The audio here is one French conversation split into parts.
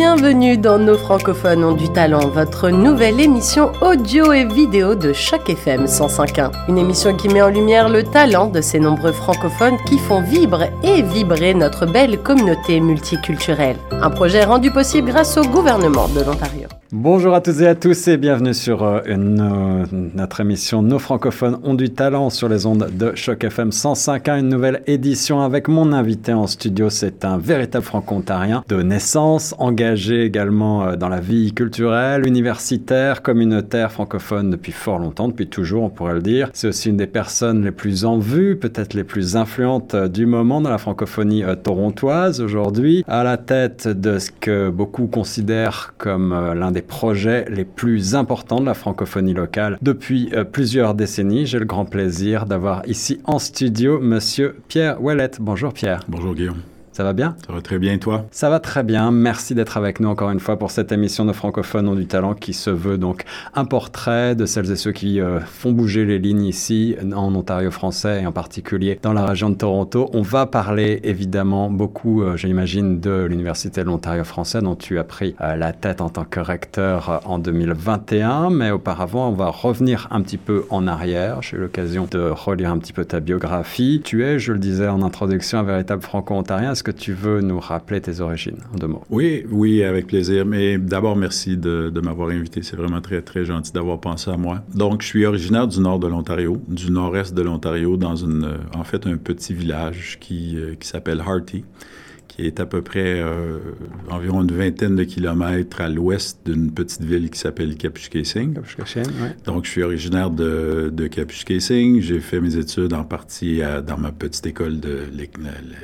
Bienvenue dans Nos francophones ont du talent, votre nouvelle émission audio et vidéo de Choc FM 105.1. Une émission qui met en lumière le talent de ces nombreux francophones qui font vibrer et vibrer notre belle communauté multiculturelle. Un projet rendu possible grâce au gouvernement de l'Ontario. Bonjour à toutes et à tous et bienvenue sur euh, euh, notre émission Nos francophones ont du talent sur les ondes de Choc FM 105.1, une nouvelle édition avec mon invité en studio. C'est un véritable franco-ontarien de naissance, engagé également euh, dans la vie culturelle, universitaire, communautaire, francophone depuis fort longtemps, depuis toujours on pourrait le dire. C'est aussi une des personnes les plus en vue, peut-être les plus influentes du moment dans la francophonie torontoise aujourd'hui, à la tête de ce que beaucoup considèrent comme l'un des projets les plus importants de la francophonie locale depuis euh, plusieurs décennies. J'ai le grand plaisir d'avoir ici en studio Monsieur Pierre Ouellette. Bonjour Pierre. Bonjour Guillaume. Ça va bien Ça va très bien, toi? Ça va très bien. Merci d'être avec nous encore une fois pour cette émission de francophones ont du talent qui se veut donc un portrait de celles et ceux qui euh, font bouger les lignes ici en Ontario français et en particulier dans la région de Toronto. On va parler évidemment beaucoup, euh, j'imagine, de l'Université de l'Ontario français dont tu as pris euh, la tête en tant que recteur en 2021. Mais auparavant, on va revenir un petit peu en arrière. J'ai eu l'occasion de relire un petit peu ta biographie. Tu es, je le disais en introduction, un véritable franco-ontarien. Est-ce que tu veux nous rappeler tes origines en deux mots Oui, oui, avec plaisir. Mais d'abord, merci de, m'avoir invité. C'est vraiment très, très gentil d'avoir pensé à moi. Donc, je suis originaire du nord de l'Ontario, du nord-est de l'Ontario, dans une, en fait, un petit village qui, qui s'appelle Harty qui est à peu près euh, environ une vingtaine de kilomètres à l'ouest d'une petite ville qui s'appelle Kapuskasing. Kapuskasing, oui. Donc, je suis originaire de, de Kapuskasing. J'ai fait mes études en partie à, dans ma petite école de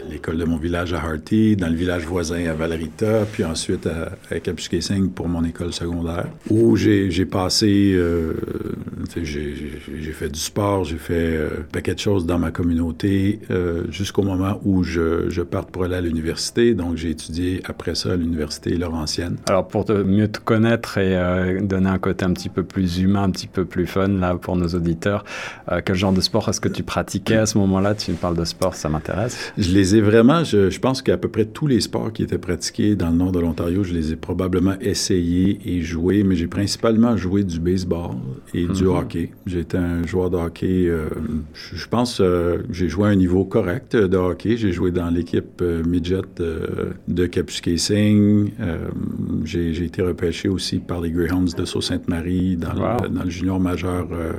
l'école de mon village à Harty, dans le village voisin à Valerita, puis ensuite à, à Kapuskasing pour mon école secondaire, où j'ai passé, euh, j'ai fait du sport, j'ai fait euh, un paquet de choses dans ma communauté euh, jusqu'au moment où je, je parte pour aller à l'université donc j'ai étudié après ça à l'université Laurentienne. Alors pour te, mieux te connaître et euh, donner un côté un petit peu plus humain, un petit peu plus fun là pour nos auditeurs, euh, quel genre de sport est-ce que tu pratiquais à ce moment-là? Tu me parles de sport, ça m'intéresse. Je les ai vraiment, je, je pense qu'à peu près tous les sports qui étaient pratiqués dans le nord de l'Ontario, je les ai probablement essayés et joués, mais j'ai principalement joué du baseball et du Mhm. hockey. J'étais un joueur de hockey, euh, je, je pense euh, j'ai joué à un niveau correct de hockey. J'ai joué dans l'équipe midget de, de Kapuskasing. Euh, j'ai été repêché aussi par les Greyhounds de Sault-Sainte-Marie dans, Wow. le, dans le junior majeur euh,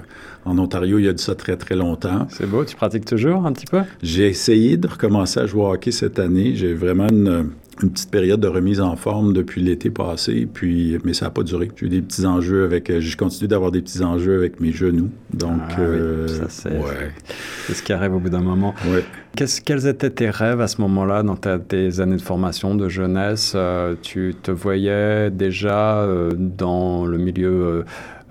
en Ontario. Il y a de ça très, très longtemps. C'est beau, tu pratiques toujours un petit peu? J'ai essayé de recommencer à jouer au hockey cette année. J'ai vraiment une, une petite période de remise en forme depuis l'été passé, puis, mais ça n'a pas duré. J'ai eu des petits enjeux avec... euh, Je continue d'avoir des petits enjeux avec mes genoux. Donc, Ah oui, euh, ça, c'est- ouais, C'est ce qui arrive au bout d'un moment. ouais. Qu'est-ce- quels étaient tes rêves à ce moment-là, dans ta- tes années de formation, de jeunesse? Euh, Tu te voyais déjà euh, dans le milieu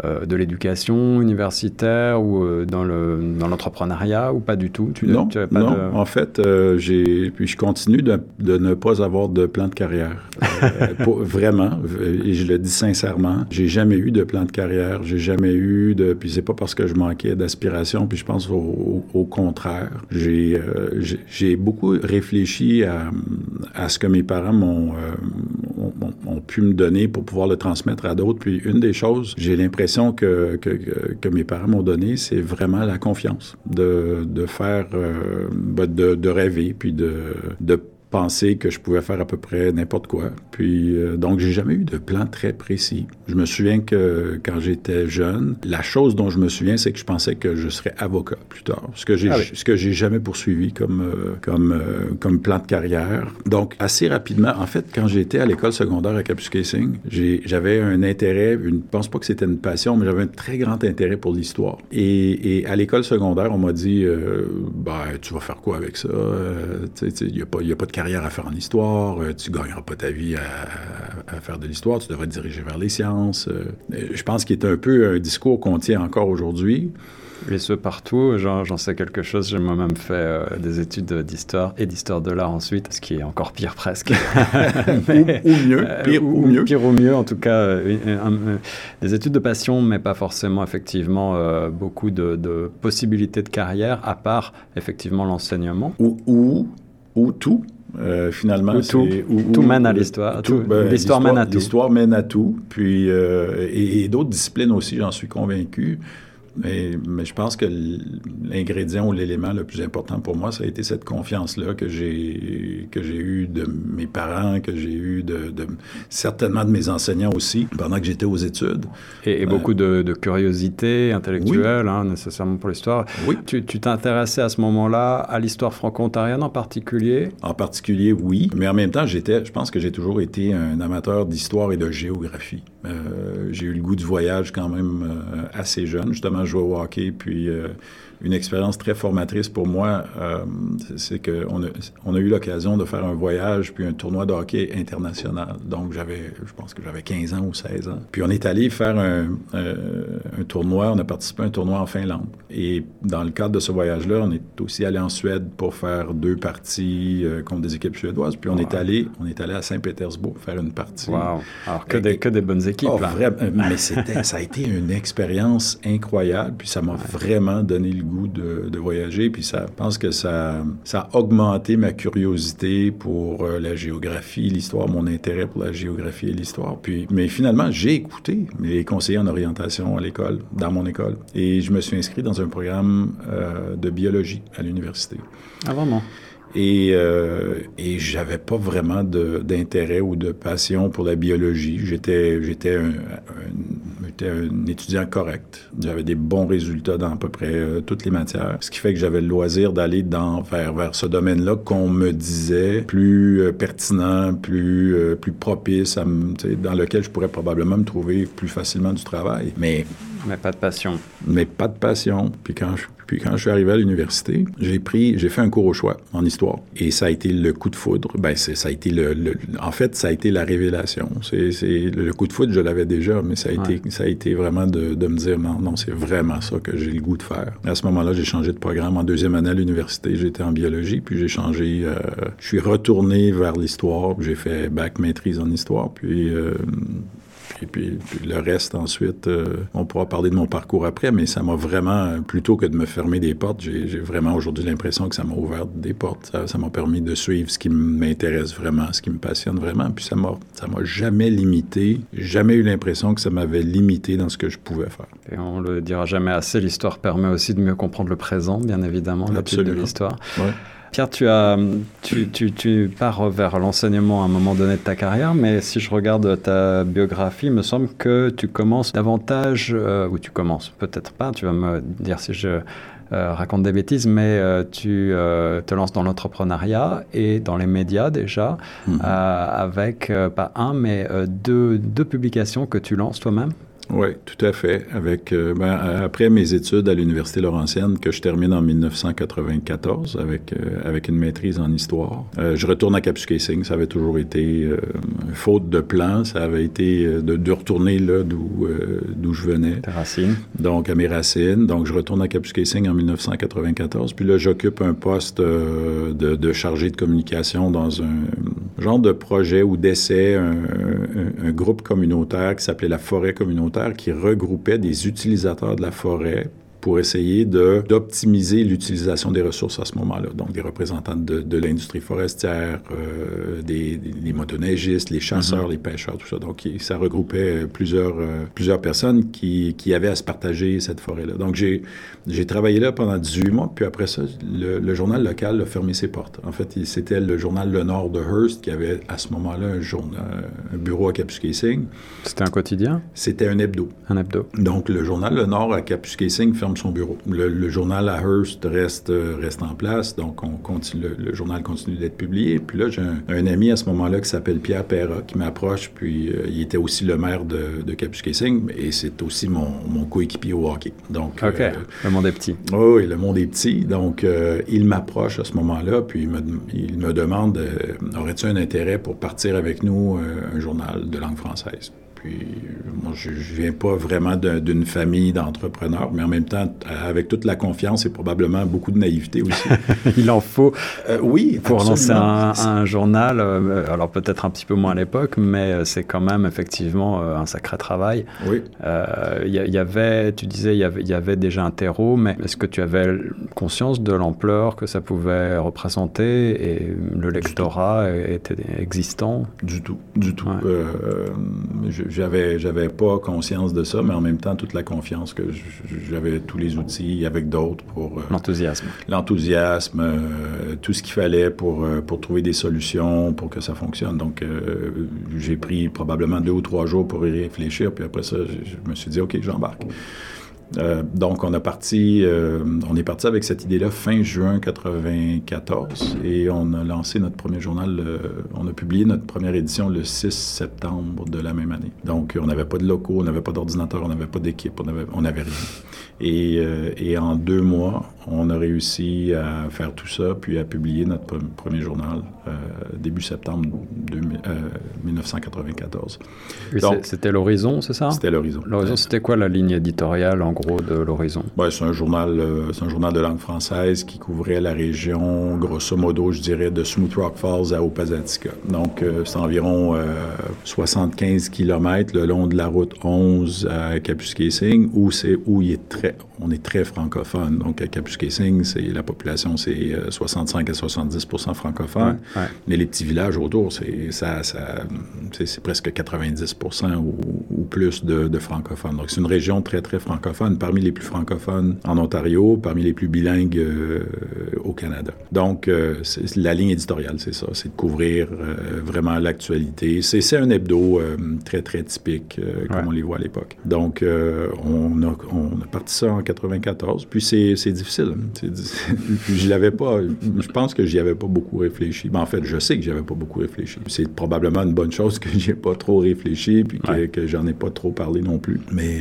euh, de l'éducation universitaire ou dans le dans l'entrepreneuriat ou pas du tout? Tu, non, tu avais pas non. de- en fait, j'ai puis je continue de, de ne pas avoir de plan de carrière. Pour- vraiment, et je le dis sincèrement, j'ai jamais eu de plan de carrière, j'ai jamais eu de puis c'est pas parce que je manquais d'aspiration, puis je pense au, au- au contraire. J'ai j'ai- beaucoup réfléchi à, ce que mes parents m'ont euh, ont, ont- ont pu me donner pour pouvoir le transmettre à d'autres. Puis une des choses, j'ai l'impression que, que, mes parents m'ont donné, c'est vraiment la confiance de, faire, euh, ben, de, de rêver, puis de, de que je pouvais faire à peu près n'importe quoi. Puis, euh, donc, j'ai jamais eu de plan très précis. Je me souviens que quand j'étais jeune, la chose dont je me souviens, c'est que je pensais que je serais avocat plus tard. Ce que j'ai, Ah oui. ce que j'ai jamais poursuivi comme, euh, comme, euh, comme plan de carrière. Donc, assez rapidement, en fait, quand j'étais à l'école secondaire à Kapuskasing, j'avais un intérêt, une, je pense pas que c'était une passion, mais j'avais un très grand intérêt pour l'histoire. Et, et à l'école secondaire, on m'a dit, euh, ben, tu vas faire quoi avec ça? Il n'y a, a pas de carrière à faire en histoire, euh, tu gagneras pas ta vie à, à faire de l'histoire, tu devrais te diriger vers les sciences. Euh, je pense qu'il est un peu un discours qu'on tient encore aujourd'hui. Et ce partout, j'en sais quelque chose. J'ai moi-même fait euh, des études d'histoire et d'histoire de l'art ensuite, ce qui est encore pire presque. Mais- ou, ou mieux, Euh, pire ou, mieux. Pire ou mieux, en tout cas, euh, un- des études de passion, mais pas forcément effectivement euh, beaucoup de, de possibilités de carrière, à part effectivement l'enseignement. Ou, ou, ou tout. Euh, finalement, tout, tout mène à l'histoire. Ben, l'histoire mène à tout. L'histoire mène à tout. Puis, euh, et, d'autres disciplines aussi, j'en suis convaincu. Mais, mais, je pense que l'ingrédient ou l'élément le plus important pour moi, ça a été cette confiance-là que j'ai que j'ai eue de mes parents, que j'ai eue de, de, certainement de mes enseignants aussi pendant que j'étais aux études. Et, et beaucoup de, de, curiosité intellectuelle, hein, nécessairement pour l'histoire. Oui. Tu t'intéressais à ce moment-là à l'histoire franco-ontarienne en particulier? En particulier, oui. Mais en même temps, j'étais, je pense que j'ai toujours été un amateur d'histoire et de géographie. Euh, j'ai eu le goût du voyage quand même euh, assez jeune. Justement, jouais au hockey, puis euh, une expérience très formatrice pour moi, euh, c'est qu'on a, on a eu l'occasion de faire un voyage puis un tournoi de hockey international. Donc, j'avais, je pense que j'avais 15 ans ou 16 ans. Puis on est allé faire un, euh, un, tournoi, on a participé à un tournoi en Finlande. Et dans le cadre de ce voyage-là, on est aussi allé en Suède pour faire deux parties euh, contre des équipes suédoises. Puis on est allé, on est allé à Saint-Pétersbourg faire une partie. Wow. Alors que, des, que des bonnes équipes. Oh, mais c'était, ça a été une expérience incroyable. Puis ça m'a vraiment donné le goût de, voyager. Puis ça, pense que ça, ça a augmenté ma curiosité pour euh, la géographie, l'histoire, mon intérêt pour la géographie et l'histoire. Puis, mais finalement, j'ai écouté mes conseillers en orientation à l'école, dans mon école, et je me suis inscrit dans un programme euh, de biologie à l'université. Ah vraiment? Et, euh, et j'avais pas vraiment d'intérêt ou de passion pour la biologie. J'étais, j'étais un, un, étudiant correct. J'avais des bons résultats dans à peu près euh, toutes les matières. Ce qui fait que j'avais le loisir d'aller dans, vers, vers ce domaine-là qu'on me disait plus euh, pertinent, plus, euh, plus propice, à dans lequel je pourrais probablement me trouver plus facilement du travail. Mais mais pas de passion. Mais pas de passion. Puis quand je, puis quand je suis arrivé à l'université, j'ai pris, j'ai fait un cours au choix en histoire. Et ça a été le coup de foudre. Ben, ça a été le, en fait, ça a été la révélation. C'est, le coup de foudre, je l'avais déjà, mais ça a été, ça a été vraiment de, de me dire non, non, c'est vraiment ça que j'ai le goût de faire. À ce moment-là, j'ai changé de programme. En deuxième année à l'université, j'étais en biologie, puis j'ai changé, euh, je suis retourné vers l'histoire. J'ai fait bac maîtrise en histoire, puis euh, et puis, le reste, ensuite, euh, on pourra parler de mon parcours après, mais ça m'a vraiment, plutôt que de me fermer des portes, j'ai vraiment aujourd'hui l'impression que ça m'a ouvert des portes. Ça m'a permis de suivre ce qui m'intéresse vraiment, ce qui me passionne vraiment. Puis ça m'a jamais limité. Jamais eu l'impression que ça m'avait limité dans ce que je pouvais faire. Et on le dira jamais assez, l'histoire permet aussi de mieux comprendre le présent, bien évidemment, la de l'histoire. Ouais. Pierre, tu, as, tu, tu, tu pars vers l'enseignement à un moment donné de ta carrière, mais si je regarde ta biographie, il me semble que tu commences davantage, euh, ou tu commences, peut-être pas, tu vas me dire si je euh, raconte des bêtises, mais euh, tu te lances dans l'entrepreneuriat et dans les médias déjà, mhm. avec pas un, mais deux, deux publications que tu lances toi-même? Oui, tout à fait. Avec, euh, ben, après mes études à l'Université Laurentienne, que je termine en 1994 avec, euh, avec une maîtrise en histoire, euh, je retourne à Kapuskasing. Ça avait toujours été, faute de plan, ça avait été de, de retourner là d'où d'où je venais. Tes racines. Donc, à mes racines. Donc, je retourne à Kapuskasing en 1994. Puis là, j'occupe un poste de, de, chargé de communication dans un genre de projet ou d'essai, un, un, un groupe communautaire qui s'appelait la Forêt communautaire qui regroupait des utilisateurs de la forêt pour essayer d'optimiser l'utilisation des ressources à ce moment-là. Donc, des représentants de, de l'industrie forestière, euh, des, des, motoneigistes, les chasseurs, mm-hmm. les pêcheurs, tout ça. Donc, ça regroupait plusieurs, euh, plusieurs personnes qui, qui, avaient à se partager cette forêt-là. Donc, j'ai travaillé là pendant 18 mois, puis après ça, le, le, journal local a fermé ses portes. En fait, c'était le journal Le Nord de Hearst qui avait à ce moment-là un, un bureau à Kapuskasing. C'était un quotidien? C'était un hebdo. Un hebdo. Donc, le journal Le Nord à Kapuskasing ferme son bureau. Le, journal à Hearst reste, reste en place, donc on continue, le, journal continue d'être publié. Puis là, j'ai un, ami à ce moment-là qui s'appelle Pierre Perra qui m'approche, puis euh, il était aussi le maire de, de Kapuskasing et c'est aussi mon, mon coéquipier au hockey. Donc, OK, euh, le monde est petit. oui, le monde est petit. Donc, euh, il m'approche à ce moment-là, puis il me, il me demande aurais-tu un intérêt pour partir avec nous un journal de langue française? Puis moi, je, ne viens pas vraiment d'une famille d'entrepreneurs, mais en même temps, avec toute la confiance et probablement beaucoup de naïveté aussi. Il en faut. Euh, oui, pour lancer un, journal. Euh, alors peut-être un petit peu moins à l'époque, mais c'est quand même effectivement un sacré travail. Oui. Il y, avait, tu disais, il y avait, y avait déjà un terreau, mais est-ce que tu avais conscience de l'ampleur que ça pouvait représenter et le lectorat était existant? Du tout, du tout. Euh, j'avais, j'avais pas conscience de ça, mais en même temps, toute la confiance que j'avais tous les outils avec d'autres pour... Euh, l'enthousiasme. L'enthousiasme, euh, tout ce qu'il fallait pour, pour trouver des solutions, pour que ça fonctionne. Donc, j'ai pris probablement deux ou trois jours pour y réfléchir, puis après ça, je me suis dit, OK, j'embarque. Euh, donc, euh, on est parti avec cette idée-là fin juin 94 et on a lancé notre premier journal, euh, on a publié notre première édition le 6 septembre de la même année. Donc, on n'avait pas de locaux, on n'avait pas d'ordinateur, on n'avait pas d'équipe, on n'avait rien. Et, et, en deux mois, on a réussi à faire tout ça, puis à publier notre premier journal début septembre 1994. C'était l'horizon, c'est ça? C'était l'horizon. L'horizon, c'était quoi la ligne éditoriale en gros de l'horizon? Ben, c'est un journal, euh, un journal de langue française qui couvrait la région, grosso modo, je dirais, de Smooth Rock Falls à Opazatica. Donc, euh, c'est environ 75 euh, km le long de la route 11 à Kapuskasing, où c'est où il est très, on est très francophone. Donc, à Kapuskasing, c'est la population, c'est 65 à 70 francophone, mais les petits villages autour, c'est ça, ça c'est presque 90 ou, ou, plus de, de francophones. Donc, c'est une région très, très francophone parmi les plus francophones en Ontario, parmi les plus bilingues euh, au Canada. Donc, euh, la ligne éditoriale, c'est ça, c'est de couvrir euh, vraiment l'actualité. C'est un hebdo très, très typique, comme on les voit à l'époque. Donc, on a, on, a, parti ça en 94, puis c'est difficile. Je l'avais pas, je pense que j'y avais pas beaucoup réfléchi. Ben, en fait, je sais que j'y avais pas beaucoup réfléchi. C'est probablement une bonne chose que j'y ai pas trop réfléchi, puis que, que j'en ai pas trop parlé non plus. Mais,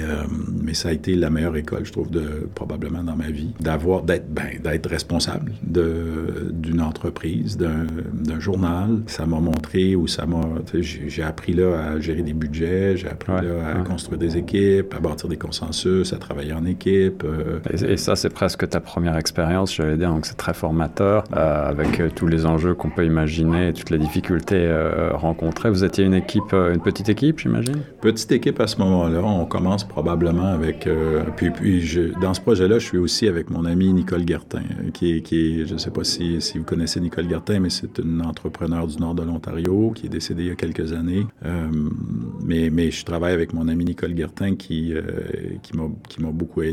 mais ça a été la meilleure école, je trouve, de, probablement dans ma vie, d'avoir, d'être, ben, d'être responsable de, d'une entreprise, d'un, d'un journal. Ça m'a montré ou ça m'a, j'ai, appris là à gérer des budgets, j'ai appris là à construire des équipes, à bâtir des consensus, à travailler en équipe. Euh. Et, ça, c'est presque ta première expérience, j'allais dire, donc c'est très formateur, euh, avec euh, tous les enjeux qu'on peut imaginer, toutes les difficultés rencontrées. Vous étiez une équipe, une petite équipe, j'imagine? Petite équipe à ce moment-là. On commence probablement avec puis, puis je, dans ce projet-là, je suis aussi avec mon ami Nicole Gertin, qui est, qui est je ne sais pas si, si, vous connaissez Nicole Gertin, mais c'est une entrepreneur du nord de l'Ontario qui est décédée il y a quelques années. Euh, mais, mais je travaille avec mon ami Nicole Gertin qui, euh, qui m'a beaucoup aidé,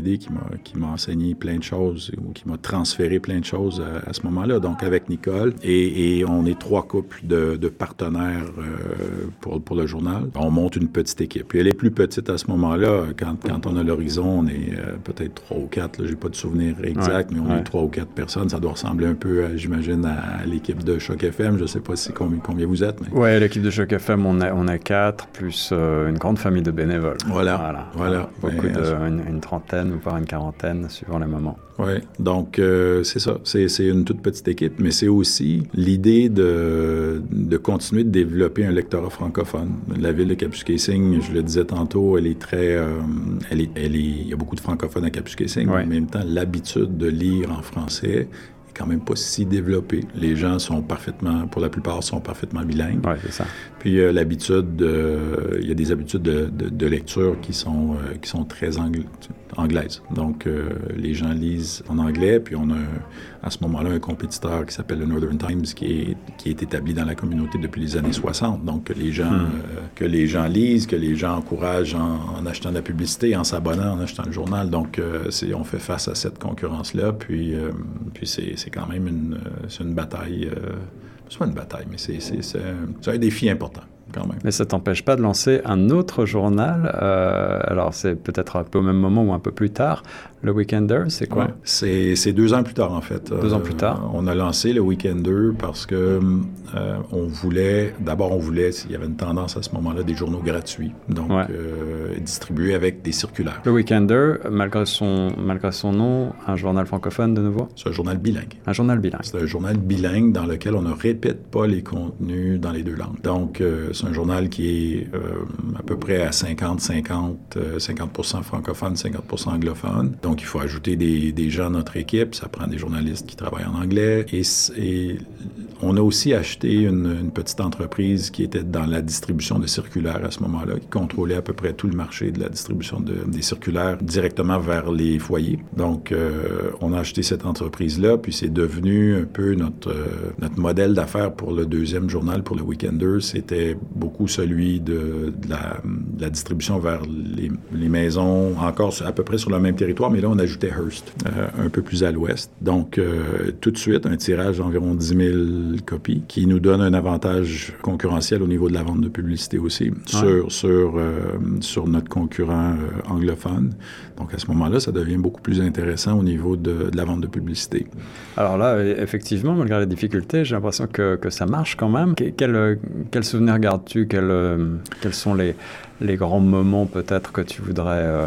qui m'a enseigné plein de choses ou qui m'a transféré plein de choses à, ce moment-là. Donc avec Nicole, et, et, on est trois couples de, de partenaires euh, pour, pour le journal. On monte une petite équipe. Puis elle est plus petite à ce moment-là. Quand, quand on a l'horizon, on est euh, peut-être trois ou quatre, j'ai pas de souvenir exact, mais on est trois ou quatre personnes. Ça doit ressembler un peu, j'imagine, à, l'équipe de Choc FM. Je sais pas si combien, combien vous êtes. Mais... Oui, l'équipe de Choc FM, on est quatre, plus euh, une grande famille de bénévoles. Voilà. Voilà. Beaucoup de, une, trentaine, voire une quarantaine, suivant les moments. Oui, donc euh, c'est ça. C'est une toute petite équipe, mais c'est aussi l'idée de, de continuer de développer un lectorat francophone. La ville de Kapuskasing, je le disais tantôt, elle est très... elle, est, elle est il y a beaucoup de francophones à Kapuskasing, mais en même temps, l'habitude de lire en français quand même pas si développée. Les gens sont parfaitement, pour la plupart, sont parfaitement bilingues. Oui, c'est ça. Puis euh, l'habitude, il y a des habitudes de, lecture qui sont, euh, qui sont très anglaises. Donc, euh, les gens lisent en anglais, puis on a à ce moment-là un compétiteur qui s'appelle le Northern Times qui est, qui est établi dans la communauté depuis les années 60. Donc, que les gens, hmm. que les gens lisent, que les gens encouragent en, achetant de la publicité, en s'abonnant, en achetant le journal. Donc, on fait face à cette concurrence-là, puis, puis c'est, quand même une, c'est une bataille c'est pas une bataille, mais c'est un défi important. Quand même. Mais ça t'empêche pas de lancer un autre journal. Euh, alors, c'est peut-être un peu au même moment ou un peu plus tard, le Weekender, c'est quoi? C'est deux ans plus tard, en fait. Deux ans plus tard. Euh, on a lancé le Weekender parce que euh, on voulait, d'abord, on voulait, il y avait une tendance à ce moment-là, des journaux gratuits, donc euh, distribués avec des circulaires. Le Weekender, malgré son, malgré son nom, un journal francophone de nouveau? C'est un journal bilingue. Un journal bilingue. C'est un journal bilingue dans lequel on ne répète pas les contenus dans les deux langues. Donc, C'est un journal qui est à peu près à 50-50, 50%, francophone, 50% anglophone. Donc, il faut ajouter des, gens à notre équipe. Ça prend des journalistes qui travaillent en anglais. Et, on a aussi acheté une, petite entreprise qui était dans la distribution de circulaires à ce moment-là, qui contrôlait à peu près tout le marché de la distribution de, des circulaires directement vers les foyers. Donc, euh, on a acheté cette entreprise-là, puis c'est devenu un peu notre, euh, notre modèle d'affaires pour le deuxième journal, pour le Weekender. C'était beaucoup celui de, de, la, de, la, distribution vers les, les, maisons, encore à peu près sur le même territoire, mais là, on ajoutait Hearst, euh, un peu plus à l'ouest. Donc, euh, tout de suite, un tirage d'environ 10 000 copies qui nous donne un avantage concurrentiel au niveau de la vente de publicité aussi sur, sur, euh, sur notre concurrent anglophone. Donc à ce moment-là, ça devient beaucoup plus intéressant au niveau de, de, la vente de publicité. Alors là, effectivement, malgré les difficultés, j'ai l'impression que, que, ça marche quand même. Quel, quel souvenir gardes-tu? Quel, Quels sont les, les grands moments peut-être que tu voudrais euh,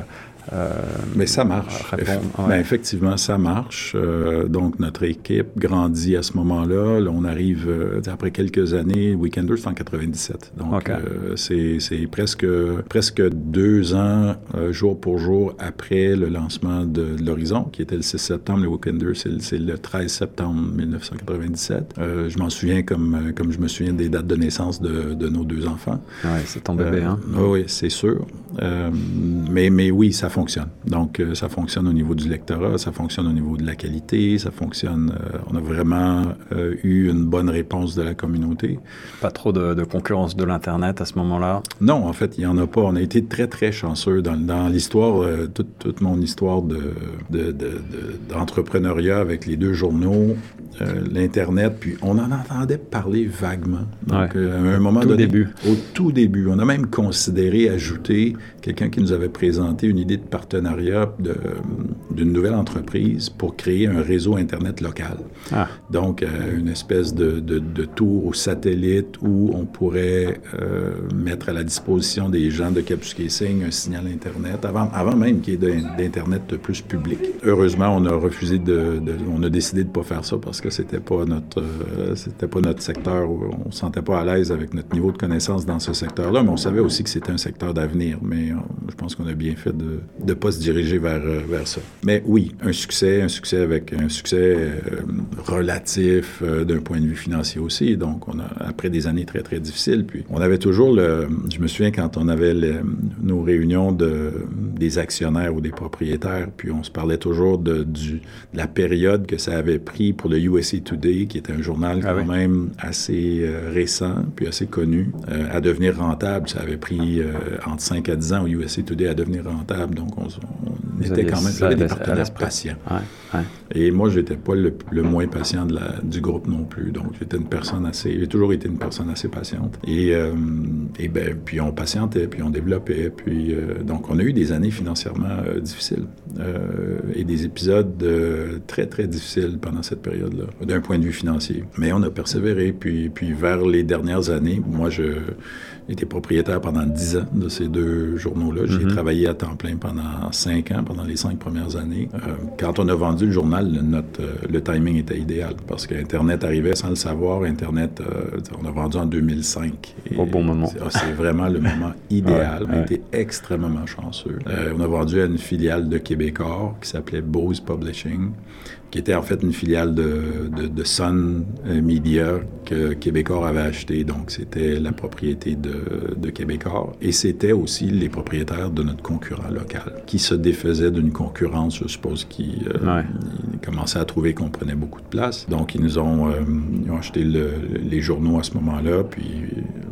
euh, Mais ça marche. Ouais. ben, effectivement, ça marche. Euh, donc, notre équipe grandit à ce moment-là. Là, on arrive, euh, après quelques années, Weekender, c'est en 97. Donc, okay. C'est presque, presque deux ans, jour pour jour, après le lancement de, de l'Horizon, qui était le 6 septembre. Le Weekender, c'est le 13 septembre 1997. Euh, je m'en souviens comme, comme je me souviens des dates de naissance de, de nos deux enfants. Oui, c'est ton bébé, hein? Oui, c'est sûr. mais, mais oui, ça fonctionne. Donc, euh, ça fonctionne au niveau du lectorat, ça fonctionne au niveau de la qualité, ça fonctionne. Euh, on a vraiment euh, eu une bonne réponse de la communauté. Pas trop de, de concurrence de l'Internet à ce moment-là? Non, en fait, il n'y en a pas. On a été très, très chanceux dans, dans l'histoire, toute, toute, mon histoire d'entrepreneuriat de, de, avec les deux journaux, l'Internet, puis on en entendait parler vaguement. Donc, ouais. à un moment tout donné, début. au tout début, on a même considéré ajouter quelqu'un qui nous avait présenté une idée de partenariat d'une nouvelle entreprise pour créer un réseau Internet local. Ah. Donc, euh, une espèce de, de, de, tour au satellite où on pourrait euh, mettre à la disposition des gens de Kapuskasing un signal Internet, avant, avant même qu'il y ait d'Internet plus public. Heureusement, on a refusé de... de on a décidé de ne pas faire ça parce que c'était pas notre euh, c'était pas notre secteur où on se sentait pas à l'aise avec notre niveau de connaissance dans ce secteur-là, mais on savait aussi que c'était un secteur d'avenir. Mais on, je pense qu'on a bien fait de ne pas se diriger vers, euh, vers ça. Mais oui, un succès, un succès avec un succès euh, relatif euh, d'un point de vue financier aussi. Donc, on a, après des années très, très difficiles, puis on avait toujours le... Je me souviens quand on avait nos réunions de, des actionnaires ou des propriétaires, puis on se parlait toujours de, du, de la période que ça avait pris pour le USA Today, qui était un journal ah quand oui. même assez euh, récent, puis assez connu, à devenir rentable. Ça avait pris entre 5 à 10 ans au USA Today à devenir rentable. Donc, on, on était quand même des partenaires patients. Ouais, ouais. Et moi, je n'étais pas le, le, moins patient de la, du groupe non plus. Donc, j'étais une personne assez... J'ai toujours été une personne assez patiente. Et, euh, et ben, puis on patientait, puis on développait. Puis, euh, donc, on a eu des années financièrement euh, difficiles et des épisodes très, très difficiles pendant cette période-là, d'un point de vue financier. Mais on a persévéré. Puis, puis vers les dernières années, moi, je été propriétaire pendant dix ans de ces deux journaux-là. J'ai mm -hmm. travaillé à temps plein pendant cinq ans, pendant les cinq premières années. Euh, quand on a vendu le journal, notre, euh, le timing était idéal parce qu'Internet arrivait sans le savoir. Internet, euh, on a vendu en 2005. Au bon moment. C'est vraiment le moment idéal. ouais, on a été extrêmement chanceux. Euh, on a vendu à une filiale de Québecor qui s'appelait Bose Publishing qui était en fait une filiale de, de, de Sun Media que Québecor avait acheté. Donc, c'était la propriété de, de Québecor. Et c'était aussi les propriétaires de notre concurrent local, qui se défaisait d'une concurrence, je suppose, qui euh, ouais. commençait à trouver qu'on prenait beaucoup de place. Donc, ils nous ont, euh, ils ont acheté le, les journaux à ce moment-là, puis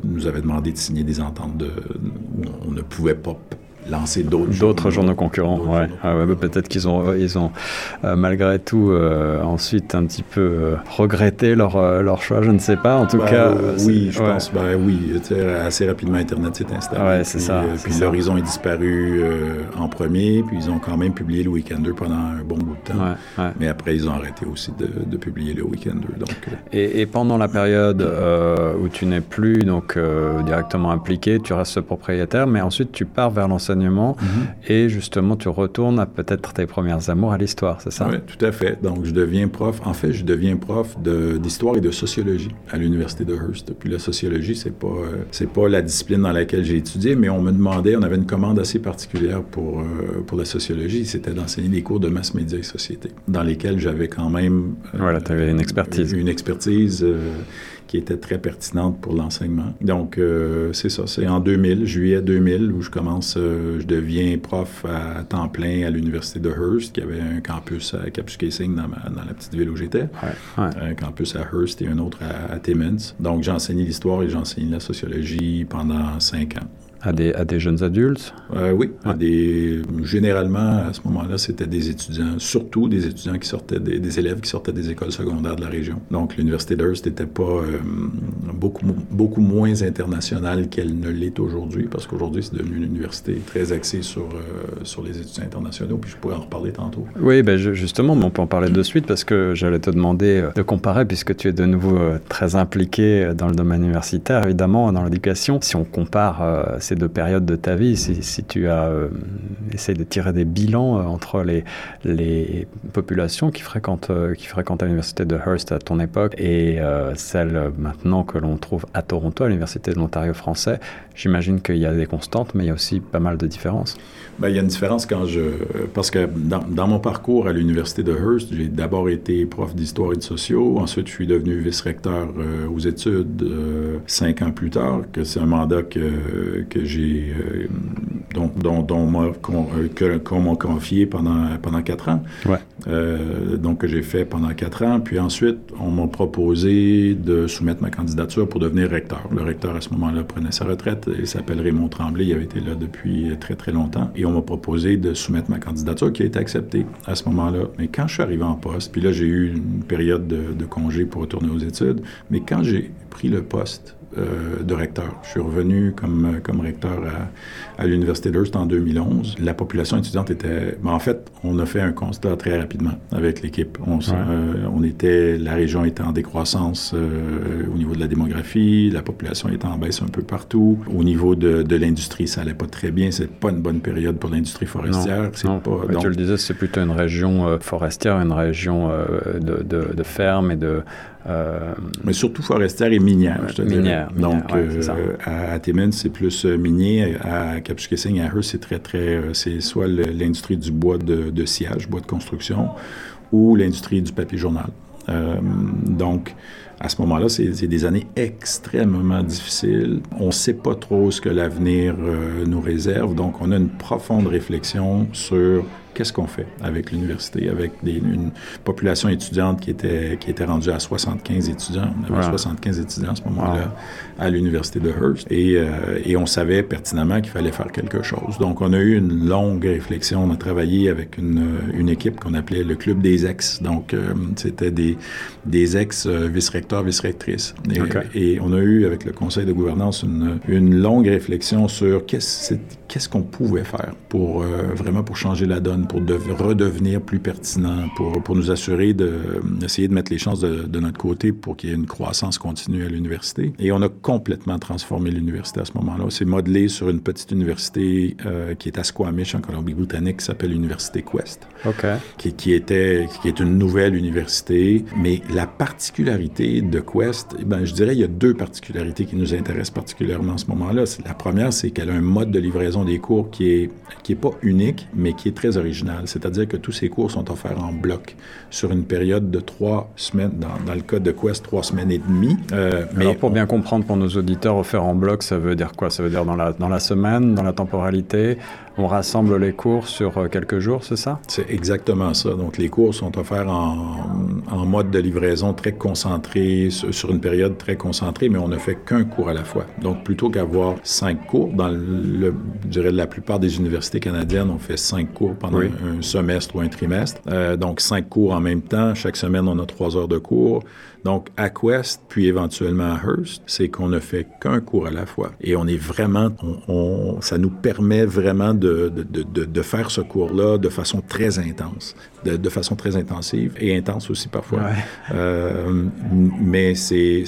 nous avaient demandé de signer des ententes de, où on ne pouvait pas lancer d'autres d'autres journaux. concurrents ouais, ah ouais peut-être qu'ils ont ils ont euh, malgré tout euh, ensuite un petit peu euh, regretté leur euh, leur choix je ne sais pas. En tout bah, cas oui je ouais. pense ben oui assez rapidement internet s'est installé ouais, c'est ça puis l'horizon est disparu en premier puis ils ont quand même publié le Weekender pendant un bon bout de temps. Mais après ils ont arrêté aussi de, de publier le Weekender donc et, et, pendant la période où tu n'es plus donc directement impliqué tu restes propriétaire mais ensuite tu pars vers l'enseignement et justement tu retournes à peut-être tes premières amours à l'histoire, c'est ça? Oui, tout à fait. Donc je deviens prof. En fait, je deviens prof d'histoire et de sociologie à l'université de Hearst. Puis la sociologie, c'est pas euh, c'est pas la discipline dans laquelle j'ai étudié, mais on me demandait, on avait une commande assez particulière pour euh, pour la sociologie, c'était d'enseigner des cours de masse média et société, dans lesquels j'avais quand même euh, voilà, tu avais une expertise, une expertise qui était très pertinente pour l'enseignement. Donc, euh, c'est ça, c'est en 2000, juillet 2000, où je commence, euh, je deviens prof à temps plein à l'université de Hearst, qui avait un campus à Kapuskasing dans, dans la petite ville où j'étais. Un campus à Hearst et un autre à, à Timmins. Donc, j'ai enseigné l'histoire et j'ai enseigné la sociologie pendant cinq ans. À des, à des jeunes adultes? Euh, oui, à des, généralement, à ce moment-là, c'était des étudiants, surtout des étudiants qui sortaient, des, des, élèves qui sortaient des écoles secondaires de la région. Donc, l'Université d'Hearst n'était pas euh, beaucoup, beaucoup moins internationale qu'elle ne l'est aujourd'hui, parce qu'aujourd'hui, c'est devenu une université très axée sur, euh, sur les étudiants internationaux, puis je pourrais en reparler tantôt. Oui, ben justement, on peut en parler de suite, parce que j'allais te demander de comparer, puisque tu es de nouveau très impliqué dans le domaine universitaire, évidemment, dans l'éducation. Si on compare ces deux périodes de ta vie, si, tu as euh, essayé de tirer des bilans euh, entre les, populations qui fréquentent, euh, qui fréquentent l'université de Hearst à ton époque et celles maintenant que l'on trouve à Toronto, à l'université de l'Ontario français, j'imagine qu'il y a des constantes, mais il y a aussi pas mal de différences. Bien, il y a une différence quand je... Parce que dans, dans mon parcours à l'université de Hearst, j'ai d'abord été prof d'histoire et de sociaux. Ensuite, je suis devenu vice-recteur aux études cinq ans plus tard, que c'est un mandat que, que j'ai, euh, dont, dont, dont euh, qu'on m'a confié pendant, pendant quatre ans. Ouais. Euh, donc, que j'ai fait pendant quatre ans. Puis ensuite, on m'a proposé de soumettre ma candidature pour devenir recteur. Le recteur, à ce moment-là, prenait sa retraite. Il s'appelle Raymond Tremblay. Il avait été là depuis très, très longtemps. Et on m'a proposé de soumettre ma candidature qui a été acceptée à ce moment-là. Mais quand je suis arrivé en poste, puis là, j'ai eu une période de, de congé pour retourner aux études. Mais quand j'ai pris le poste, euh, de recteur. Je suis revenu comme, comme recteur à, à l'Université d'Hearst en 2011. La population étudiante était... Ben, en fait, on a fait un constat très rapidement avec l'équipe. On, ouais. euh, on, était... La région était en décroissance euh, au niveau de la démographie. La population était en baisse un peu partout. Au niveau de, de l'industrie, ça allait pas très bien. C'est pas une bonne période pour l'industrie forestière. Non, non. Pas, donc... Tu le disais, c'est plutôt une région euh, forestière, une région euh, de, de, de ferme et de euh, Mais surtout forestière et minière, je te minière, dirais. Minière, Donc, ouais, euh, à, à Timmins, c'est plus euh, minier. À Kapuskasing, à Hearst, c'est très, très... c'est soit l'industrie du bois de, de, sciage, bois de construction, ou l'industrie du papier journal. Donc, à ce moment-là, c'est des années extrêmement difficiles. On ne sait pas trop ce que l'avenir nous réserve. Donc, on a une profonde réflexion sur qu'est-ce qu'on fait avec l'université, avec des, une population étudiante qui était, qui était rendue à 75 étudiants. On avait voilà. 75 étudiants à ce moment-là. À l'université de Hearst. Et, euh, et on savait pertinemment qu'il fallait faire quelque chose. Donc, on a eu une longue réflexion. On a travaillé avec une, une équipe qu'on appelait le Club des ex. Donc, euh, c'était des, des ex-vice-recteurs, vice-rectrices. Et, okay. et, on a eu, avec le conseil de gouvernance, une, une longue réflexion sur qu'est-ce qu'est-ce qu'on pouvait faire pour euh, vraiment pour changer la donne, pour de, redevenir plus pertinent, pour, pour nous assurer d'essayer de, de, mettre les chances de, de notre côté pour qu'il y ait une croissance continue à l'université. Et on a complètement transformé l'université à ce moment-là. C'est modelé sur une petite université euh, qui est à Squamish, en Colombie-Britannique, qui s'appelle l'Université Quest, okay. qui, qui, était, qui est une nouvelle université. Mais la particularité de Quest, eh ben, je dirais il y a deux particularités qui nous intéressent particulièrement en ce moment-là. La première, c'est qu'elle a un mode de livraison des cours qui est, qui est pas unique, mais qui est très original. C'est-à-dire que tous ces cours sont offerts en bloc sur une période de trois semaines, dans, dans le cas de Quest, trois semaines et demie. Euh, mais Alors, pour on... bien comprendre pour nos auditeurs, offert en bloc, ça veut dire quoi? Ça veut dire dans la, dans la semaine, dans la temporalité? On rassemble les cours sur quelques jours, c'est ça? C'est exactement ça. Donc, les cours sont offerts en, en mode de livraison très concentré, sur une période très concentrée, mais on ne fait qu'un cours à la fois. Donc, plutôt qu'avoir cinq cours, dans le, je dirais la plupart des universités canadiennes, on fait cinq cours pendant oui. un, semestre ou un trimestre. Euh, donc, cinq cours en même temps. Chaque semaine, on a trois heures de cours. Donc, à Quest, puis éventuellement à Hearst, c'est qu'on ne fait qu'un cours à la fois. Et on est vraiment, on, on, ça nous permet vraiment de, de, de, de faire ce cours-là de façon très intense, de, façon très intensive et intense aussi parfois. Ouais. Euh, mais c'est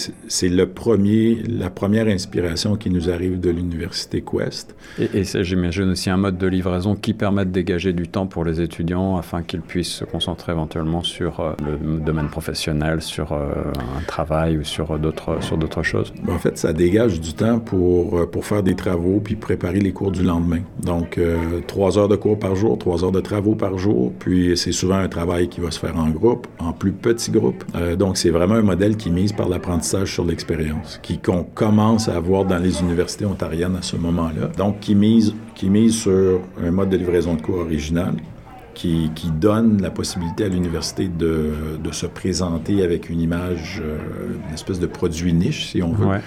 le premier, la première inspiration qui nous arrive de l'université Quest. Et, et j'imagine, aussi un mode de livraison qui permet de dégager du temps pour les étudiants afin qu'ils puissent se concentrer éventuellement sur euh, le domaine professionnel, sur euh, un travail ou sur d'autres, sur d'autres choses. En fait, ça dégage du temps pour, pour faire des travaux puis préparer les cours du lendemain. Donc, trois heures de cours par jour, trois heures de travaux par jour, puis c'est souvent un travail qui va se faire en groupe, en plus petits groupes. donc, c'est vraiment un modèle qui mise par l'apprentissage sur l'expérience, qui qu'on commence à avoir dans les universités ontariennes à ce moment-là. Donc, qui mise, qui mise sur un mode de livraison de cours original, qui, donne la possibilité à l'université de, se présenter avec une image, euh, une espèce de produit niche, si on veut,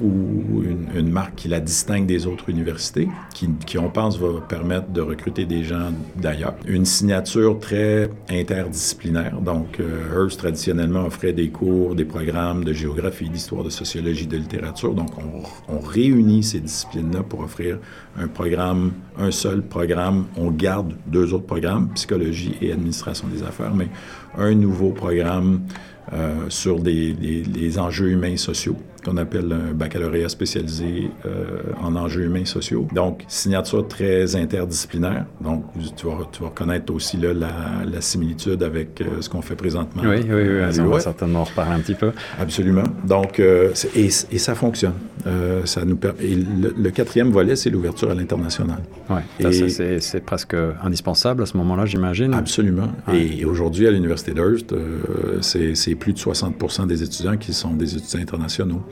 ou une, marque qui la distingue des autres universités, qui, qui, on pense va permettre de recruter des gens d'ailleurs. Une signature très interdisciplinaire. Donc, euh, Hearst traditionnellement offrait des cours, des programmes de géographie, d'histoire, de sociologie, de littérature. Donc, on, on réunit ces disciplines-là pour offrir un programme, un seul programme. On garde deux autres programmes psychologie et administration des affaires, un nouveau programme euh, sur des, les enjeux humains et sociaux qu'on appelle un baccalauréat spécialisé euh, en enjeux humains et sociaux. Donc, signature très interdisciplinaire. Donc, tu vas, tu vas reconnaître aussi là, la, similitude avec euh, ce qu'on fait présentement. Oui, oui, oui. on va certainement en reparler un petit peu. Absolument. Donc, et, et, ça fonctionne. ça nous et le, quatrième volet, c'est l'ouverture à l'international. Oui, c'est presque indispensable à ce moment-là, j'imagine. Absolument. Et aujourd'hui, à l'Université d'Hearst, c'est plus de 60% des étudiants qui sont des étudiants internationaux.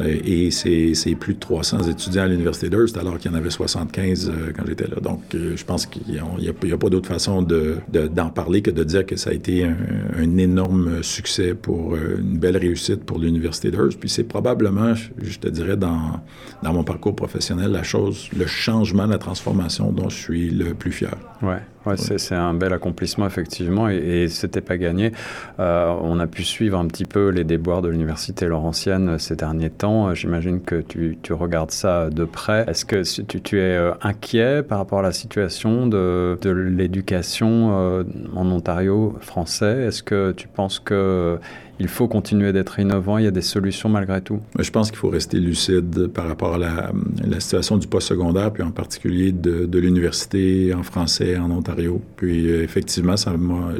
Et c'est plus de 300 étudiants à l'Université d'Hearst, alors qu'il y en avait 75 euh, quand j'étais là. Donc, euh, je pense qu'il n'y a, pas d'autre façon d'en parler que de dire que ça a été un, énorme succès pour euh, une belle réussite pour l'Université d'Hearst. Puis c'est probablement, je, te dirais, dans, dans mon parcours professionnel, la chose, le changement, la transformation dont je suis le plus fier. Ouais. Ouais, c'est un bel accomplissement, effectivement, et, et c'était pas gagné. Euh, on a pu suivre un petit peu les déboires de l'Université Laurentienne euh, ces derniers temps. Euh, j'imagine que tu, tu, regardes ça de près. Est-ce que tu, tu, es inquiet par rapport à la situation de, de l'éducation en Ontario français? Est-ce que tu penses que il faut continuer d'être innovant, il y a des solutions malgré tout. Je pense qu'il faut rester lucide par rapport à la, situation du postsecondaire, puis en particulier de, l'université en français en Ontario. Puis euh, effectivement, ça m'a,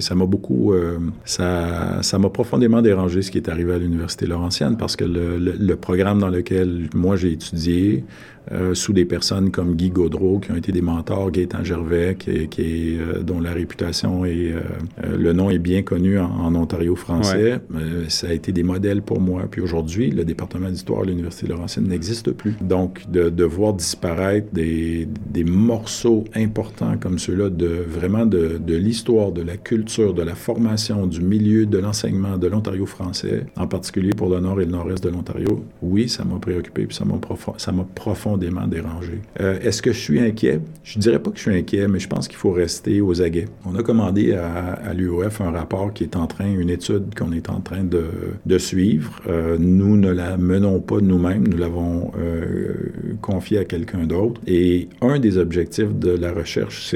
ça m'a beaucoup, euh, ça, ça m'a profondément dérangé ce qui est arrivé à l'université Laurentienne parce que le programme dans lequel moi j'ai étudié, euh, sous des personnes comme Guy Gaudreau, qui ont été des mentors, Gaétan Gervais, qui, qui est, euh, dont la réputation et euh, le nom est bien connu en, Ontario français. ça a été des modèles pour moi. Puis aujourd'hui, le département d'histoire de l'Université Laurentienne n'existe plus. Donc, de, de, voir disparaître des, des morceaux importants comme ceux-là, de vraiment de, de l'histoire, de la culture, de la formation, du milieu, de l'enseignement de l'Ontario français, en particulier pour le nord et le nord-est de l'Ontario, oui, ça m'a préoccupé, puis ça m'a profond, dérangé. Euh, est-ce que je suis inquiet? Je dirais pas que je suis inquiet, mais je pense qu'il faut rester aux aguets. On a commandé à, l'UOF un rapport qui est en train, une étude qu'on est en train de, suivre. Euh, nous ne la menons pas nous-mêmes, nous l'avons euh, confiée à quelqu'un d'autre. Et un des objectifs de la recherche,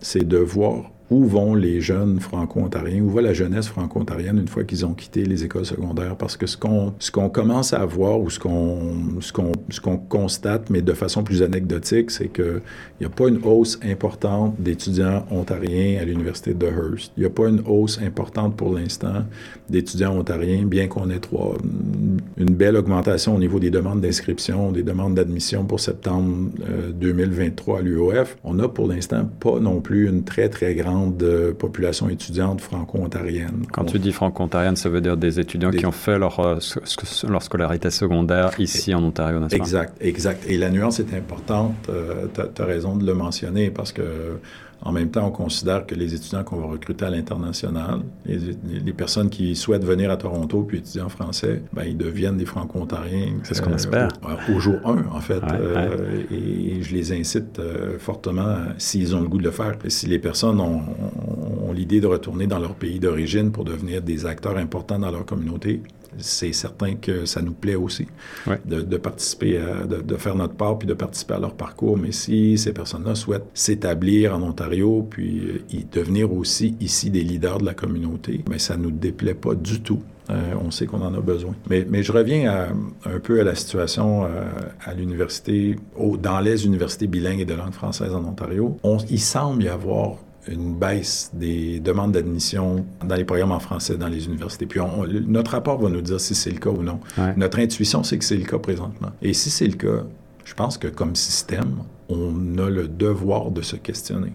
c'est de voir où vont les jeunes franco-ontariens, où va la jeunesse franco-ontarienne une fois qu'ils ont quitté les écoles secondaires? Parce que ce qu'on ce qu'on commence à voir ou ce qu'on ce qu'on ce qu'on constate, mais de façon plus anecdotique, c'est que il n'y a pas une hausse importante d'étudiants ontariens à l'université de Hearst. Il n'y a pas une hausse importante pour l'instant d'étudiants ontariens, bien qu'on ait trois, une belle augmentation au niveau des demandes d'inscription, des demandes d'admission pour septembre 2023 euh, à l'UOF. On n'a pour l'instant pas non plus une très très grande de population étudiante franco-ontarienne. Quand tu dis franco-ontarienne, ça veut dire des étudiants qui ont fait leur, euh, leur scolarité secondaire ici en Ontario, n'est-ce pas? Exact, exact. Et la nuance est importante. Euh, tu as, raison de le mentionner parce que en même temps, on considère que les étudiants qu'on va recruter à l'international, les, personnes qui souhaitent venir à Toronto puis étudier en français, ben, ils deviennent des franco-ontariens. C'est ce qu'on euh, espère. Au, jour 1, en fait. Euh, et, je les incite euh, fortement, s'ils ont le goût de le faire. si les personnes ont, ont l'idée de retourner dans leur pays d'origine pour devenir des acteurs importants dans leur communauté, c'est certain que ça nous plaît aussi de, participer, de, faire notre part puis de participer à leur parcours. Mais si ces personnes-là souhaitent s'établir en Ontario puis euh, y devenir aussi ici des leaders de la communauté, mais ça nous déplaît pas du tout on sait qu'on en a besoin. Mais, mais je reviens un peu à la situation à l'université, dans les universités bilingues et de langue française en Ontario. On, il semble y avoir une baisse des demandes d'admission dans les programmes en français dans les universités. Puis notre rapport va nous dire si c'est le cas ou non. Notre intuition, c'est que c'est le cas présentement. Et si c'est le cas, je pense que comme système, on a le devoir de se questionner.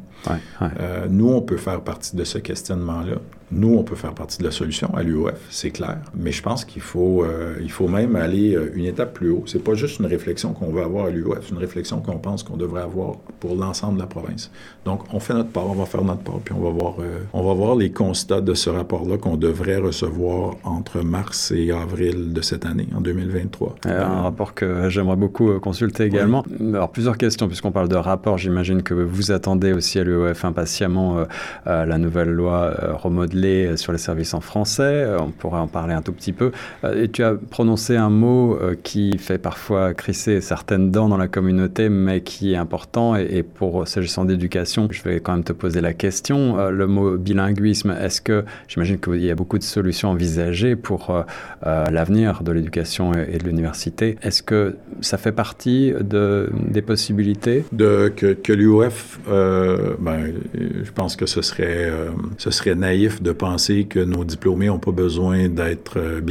Euh, nous, on peut faire partie de ce questionnement-là. Nous, on peut faire partie de la solution à l'UOF, c'est clair. Mais je pense qu'il faut, euh, il faut même aller euh, une étape plus haut. C'est pas juste une réflexion qu'on veut avoir à l'UOF, c'est une réflexion qu'on pense qu'on devrait avoir pour l'ensemble de la province. Donc, on fait notre part, on va faire notre part, puis on va voir, on va voir les constats de ce rapport-là qu'on devrait recevoir entre mars et avril de cette année, en 2023. un rapport que j'aimerais beaucoup consulter également. Alors, plusieurs questions, puisqu'on parle de rapport, j'imagine que vous attendez aussi à l'UOF impatiemment la nouvelle loi remodelée euh, sur les services en français. Euh, on pourrait en parler un tout petit peu. Euh, et tu as prononcé un mot qui fait parfois crisser certaines dents dans la communauté, mais qui est important. Et, pour s'agissant d'éducation, je vais quand même te poser la question. le mot bilinguisme, est-ce que, j'imagine qu'il y a beaucoup de solutions envisagées pour l'avenir de l'éducation et, de l'université. Est-ce que ça fait partie de, des possibilités? De, Que, que l'UOF, ben, je pense que ce serait, ce serait naïf de penser que nos diplômés n'ont pas besoin d'être euh,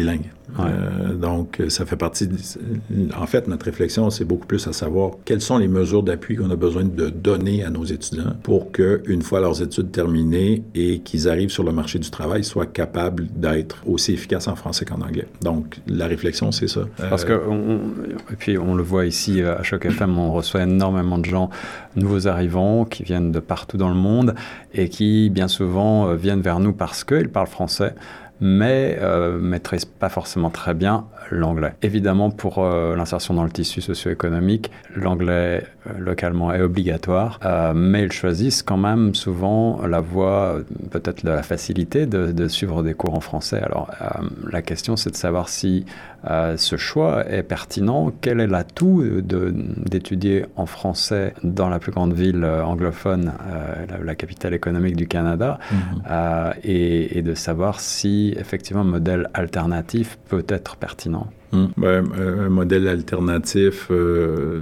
Euh, donc, ça fait partie. En fait, notre réflexion, c'est beaucoup plus à savoir quelles sont les mesures d'appui qu'on a besoin de donner à nos étudiants pour que, une fois leurs études terminées et qu'ils arrivent sur le marché du travail, soient capables d'être aussi efficaces en français qu'en anglais. Donc, la réflexion, c'est ça. Parce que, et puis, on le voit ici à Choc FM, on reçoit énormément de gens nouveaux arrivants qui viennent de partout dans le monde et qui, bien souvent, euh, viennent vers nous parce qu'ils parlent français mais euh, maîtrisent pas forcément très bien l'anglais. Évidemment, pour euh, l'insertion dans le tissu socio-économique, l'anglais euh, localement est obligatoire, euh, mais ils choisissent quand même souvent la voie, peut-être de la facilité de, de, suivre des cours en français. Alors, la question, c'est de savoir si ce choix est pertinent. Quel est l'atout d'étudier en français dans la plus grande ville anglophone, la, la, capitale économique du Canada, et, et de savoir si effectivement un modèle alternatif peut être pertinent. Hmm. Ben, un modèle alternatif, euh,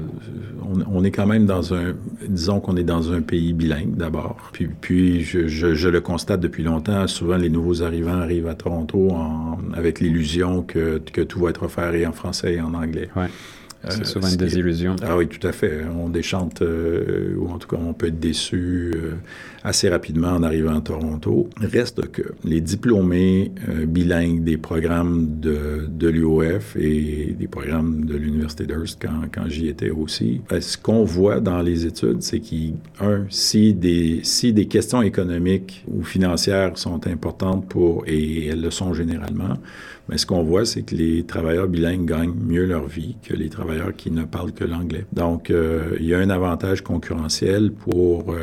on, est quand même dans un, disons qu'on est dans un pays bilingue d'abord. Puis, puis je, je, le constate depuis longtemps. Souvent, les nouveaux arrivants arrivent à Toronto en, avec l'illusion que, que, tout va être offert en français et en anglais. Ouais. C'est euh, souvent une désillusion. Ah oui, tout à fait. On déchante, euh, ou en tout cas, on peut être déçu euh, assez rapidement en arrivant à Toronto. Reste que les diplômés bilingues des programmes de, de l'UOF et des programmes de l'Université d'Hearst, quand, quand j'y étais aussi, ce qu'on voit dans les études, c'est qu'un, si des, si des questions économiques ou financières sont importantes pour, et elles le sont généralement, mais ce qu'on voit, c'est que les travailleurs bilingues gagnent mieux leur vie que les travailleurs qui ne parlent que l'anglais. Donc, euh, il y a un avantage concurrentiel pour euh,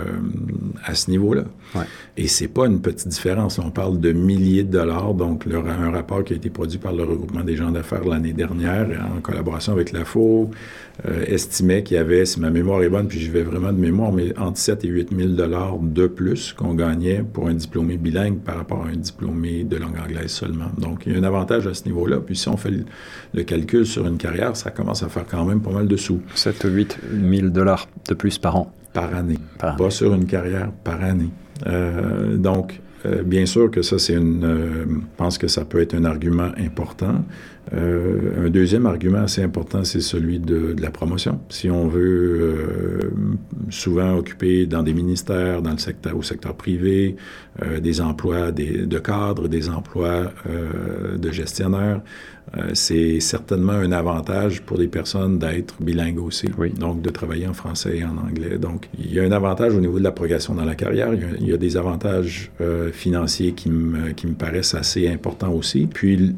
niveau-là. Ouais. Et c'est pas une petite différence. On parle de milliers de dollars. Donc, un rapport qui a été produit par le regroupement des gens d'affaires l'année dernière, en collaboration avec la FO, euh, estimait qu'il y avait, si ma mémoire est bonne, puis je vais vraiment de mémoire, mais entre 7 et 8 000 dollars de plus qu'on gagnait pour un diplômé bilingue par rapport à un diplômé de langue anglaise seulement. Donc, il y a un avantage à ce niveau-là. Puis si on fait le, calcul sur une carrière, ça commence à faire quand même pas mal de sous. 7 ou 8 000 dollars de plus par an. Par année. Pas sur une carrière, par année. Euh, donc, euh, bien sûr que ça, c'est une. Euh, je pense que ça peut être un argument important. Un deuxième argument assez important, c'est celui de, la promotion. Si on veut souvent occuper dans des ministères, dans le secteur, au secteur privé, des emplois de cadres, des emplois de gestionnaires, euh, c'est certainement un avantage pour les personnes d'être bilingues aussi. Donc, de travailler en français et en anglais. Donc, il y a un avantage au niveau de la progression dans la carrière. Il y a, des avantages euh, financiers qui me, qui me paraissent assez importants aussi. Puis,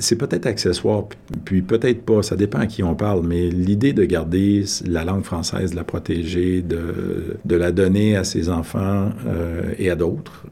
c'est peut-être accessoire, puis peut-être pas. Ça dépend à qui on parle. Mais l'idée de garder la langue française, de la protéger, de, la donner à ses enfants euh, et à d'autres,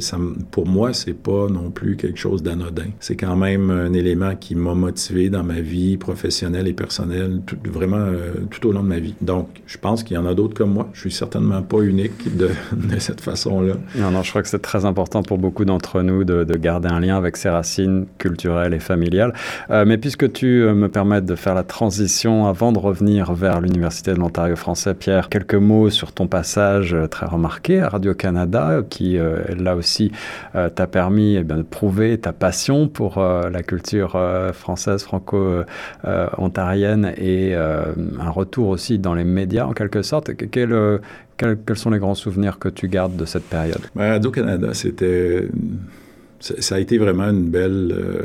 ça, pour moi, c'est pas non plus quelque chose d'anodin. C'est quand même un élément qui m'a motivé dans ma vie professionnelle et personnelle, vraiment euh, tout au long de ma vie. Donc, je pense qu'il y en a d'autres comme moi. Je suis certainement pas unique de, de cette façon-là. Non, non, je crois que c'est très important pour beaucoup d'entre nous de, de, garder un lien avec ses racines culturelles culturelle et familiale. mais puisque tu me permets de faire la transition avant de revenir vers l'Université de l'Ontario français, Pierre, quelques mots sur ton passage très remarqué à Radio-Canada, qui là aussi t'a permis eh de prouver ta passion pour la culture française, franco-ontarienne et un retour aussi dans les médias en quelque sorte. Quel, quels, sont les grands souvenirs que tu gardes de cette période? Ben, Radio-Canada, c'était ça a été vraiment une belle, euh,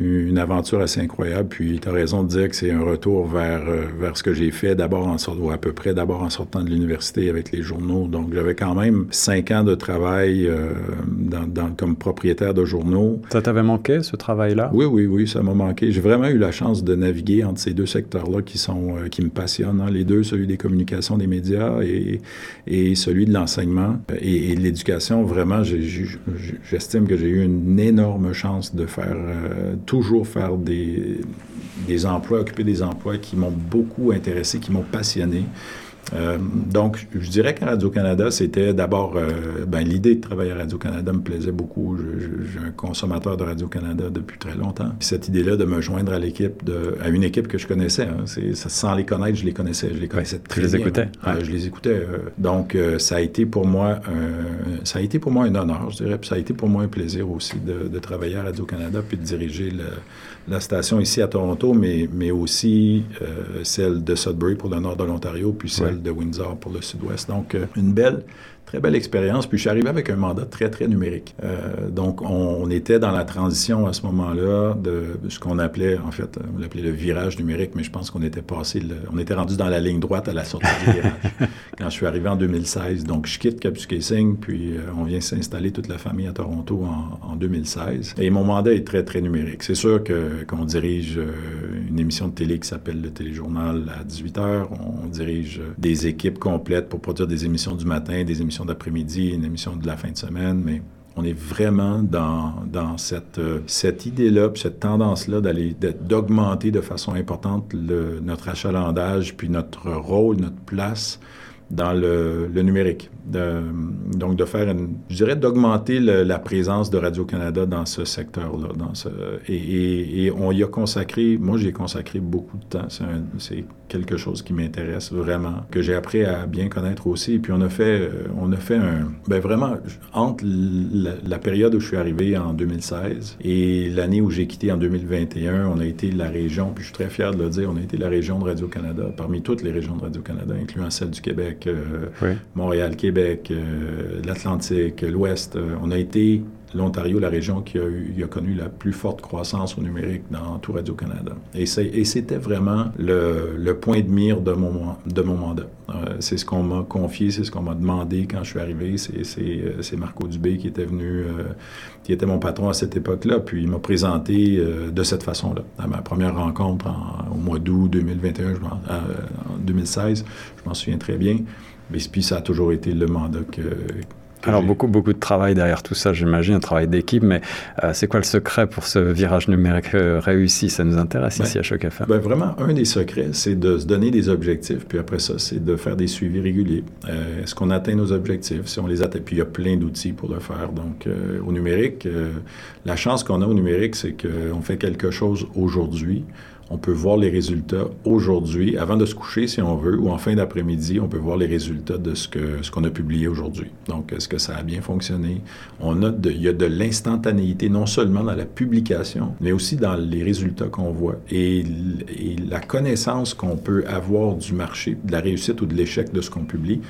une aventure assez incroyable. Puis tu as raison de dire que c'est un retour vers, euh, vers ce que j'ai fait d'abord en sortant, ou à peu près d'abord en sortant de l'université avec les journaux. Donc j'avais quand même cinq ans de travail euh, dans, comme propriétaire de journaux. Ça t'avait manqué ce travail-là? Oui, oui, oui, ça m'a manqué. J'ai vraiment eu la chance de naviguer entre ces deux secteurs-là qui sont qui me passionnent. Hein. Les deux, celui des communications, des médias et, et celui de l'enseignement et, et l'éducation. Vraiment, j'estime que j'ai eu une énorme chance de faire, euh, toujours faire des, des emplois, occuper des emplois qui m'ont beaucoup intéressé, qui m'ont passionné. Euh, donc, je dirais qu'à Radio-Canada, c'était d'abord, euh, ben, l'idée de travailler à Radio-Canada me plaisait beaucoup. Je, suis un consommateur de Radio-Canada depuis très longtemps. Puis cette idée-là de me joindre à l'équipe, de, à une équipe que je connaissais, hein, sans les connaître, je les connaissais, je les connaissais très bien. Tu les écoutais? je les écoutais. donc, ça a été pour moi, ça a été pour moi un honneur, je dirais, puis ça a été pour moi un plaisir aussi de, de travailler à Radio-Canada puis de diriger le, la station ici à Toronto, mais, mais aussi euh, celle de Sudbury pour le nord de l'Ontario, puis celle de Windsor pour le sud-ouest. Donc, euh, une belle, très belle expérience. Puis je suis arrivé avec un mandat très, très numérique. Euh, donc, on, était dans la transition à ce moment-là de ce qu'on appelait, en fait, on l'appelait le virage numérique, mais je pense qu'on était passé, on était rendu dans la ligne droite à la sortie du virage quand je suis arrivé en 2016. Donc, je quitte Capus Casing, puis euh, on vient s'installer toute la famille à Toronto en, 2016. Et mon mandat est très, très numérique. C'est sûr que qu'on dirige euh, une émission de télé qui s'appelle le Téléjournal à 18 h, on dirige des équipes complètes pour produire des émissions du matin, des émissions d'après-midi, une émission de la fin de semaine, mais on est vraiment dans, dans cette, euh, cette idée-là, cette tendance-là d'aller d'augmenter de façon importante le, notre achalandage, puis notre rôle, notre place dans le, numérique. Donc, de faire je dirais, d'augmenter la présence de Radio-Canada dans ce secteur-là. Et, et, on y a consacré, moi, j'ai consacré beaucoup de temps. C'est quelque chose qui m'intéresse vraiment, que j'ai appris à bien connaître aussi. Et puis, on a fait, euh, on a fait un, ben vraiment, entre la, la période où je suis arrivé en 2016 et l'année où j'ai quitté en 2021, on a été la région, puis je suis très fier de le dire, on a été la région de Radio-Canada, parmi toutes les régions de Radio-Canada, incluant celle du Québec euh, Montréal, Québec, euh, l'Atlantique, l'Ouest. Euh, on a été l'Ontario, la région qui a, eu, a, connu la plus forte croissance au numérique dans tout Radio-Canada. Et c'était vraiment le, point de mire de mon, de mon mandat. c'est ce qu'on m'a confié, c'est ce qu'on m'a demandé quand je suis arrivé. C'est Marco Dubé qui était venu, qui était mon patron à cette époque-là, puis il m'a présenté de cette façon-là. À ma première rencontre au mois d'août 2021, en 2016, je m'en souviens très bien. Mais puis ça a toujours été le mandat que, alors beaucoup, beaucoup de travail derrière tout ça, j'imagine, un travail d'équipe, mais euh, c'est quoi le secret pour ce virage numérique euh, réussi? Ça nous intéresse ici à Choc FM. Ben vraiment, un des secrets, c'est de se donner des objectifs, puis après ça, c'est de faire des suivis réguliers. Euh, est-ce qu'on atteint nos objectifs? Si on les atteint, puis il y a plein d'outils pour le faire. Donc, au numérique, la chance qu'on a au numérique, c'est qu'on fait quelque chose aujourd'hui on peut voir les résultats aujourd'hui, avant de se coucher si on veut, ou en fin d'après-midi, on peut voir les résultats de ce que ce qu'on a publié aujourd'hui. Donc, est-ce que ça a bien fonctionné? On a il y a de l'instantanéité non seulement dans la publication, mais aussi dans les résultats qu'on voit et, la connaissance qu'on peut avoir du marché, de la réussite ou de l'échec de ce qu'on publie.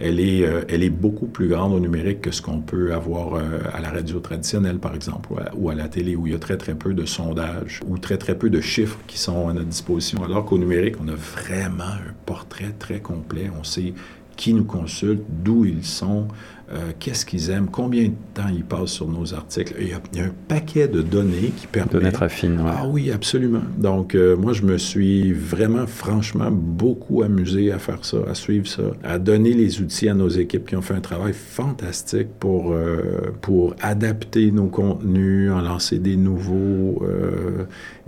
Elle est, euh, elle est beaucoup plus grande au numérique que ce qu'on peut avoir euh, à la radio traditionnelle, par exemple, ou à, ou à, la télé, où il y a très, très peu de sondages ou très, très peu de chiffres qui sont à notre disposition. Alors qu'au numérique, on a vraiment un portrait très complet. On sait qui nous consulte, d'où ils sont, euh, qu'est-ce qu'ils aiment, combien de temps ils passent sur nos articles? Il y a, un paquet de données qui permettent... Données très fines, Ah oui, absolument. Donc, euh, moi, je me suis vraiment, franchement, beaucoup amusé à faire ça, à suivre ça, à donner les outils à nos équipes qui ont fait un travail fantastique pour, euh, pour adapter nos contenus, en lancer des nouveaux,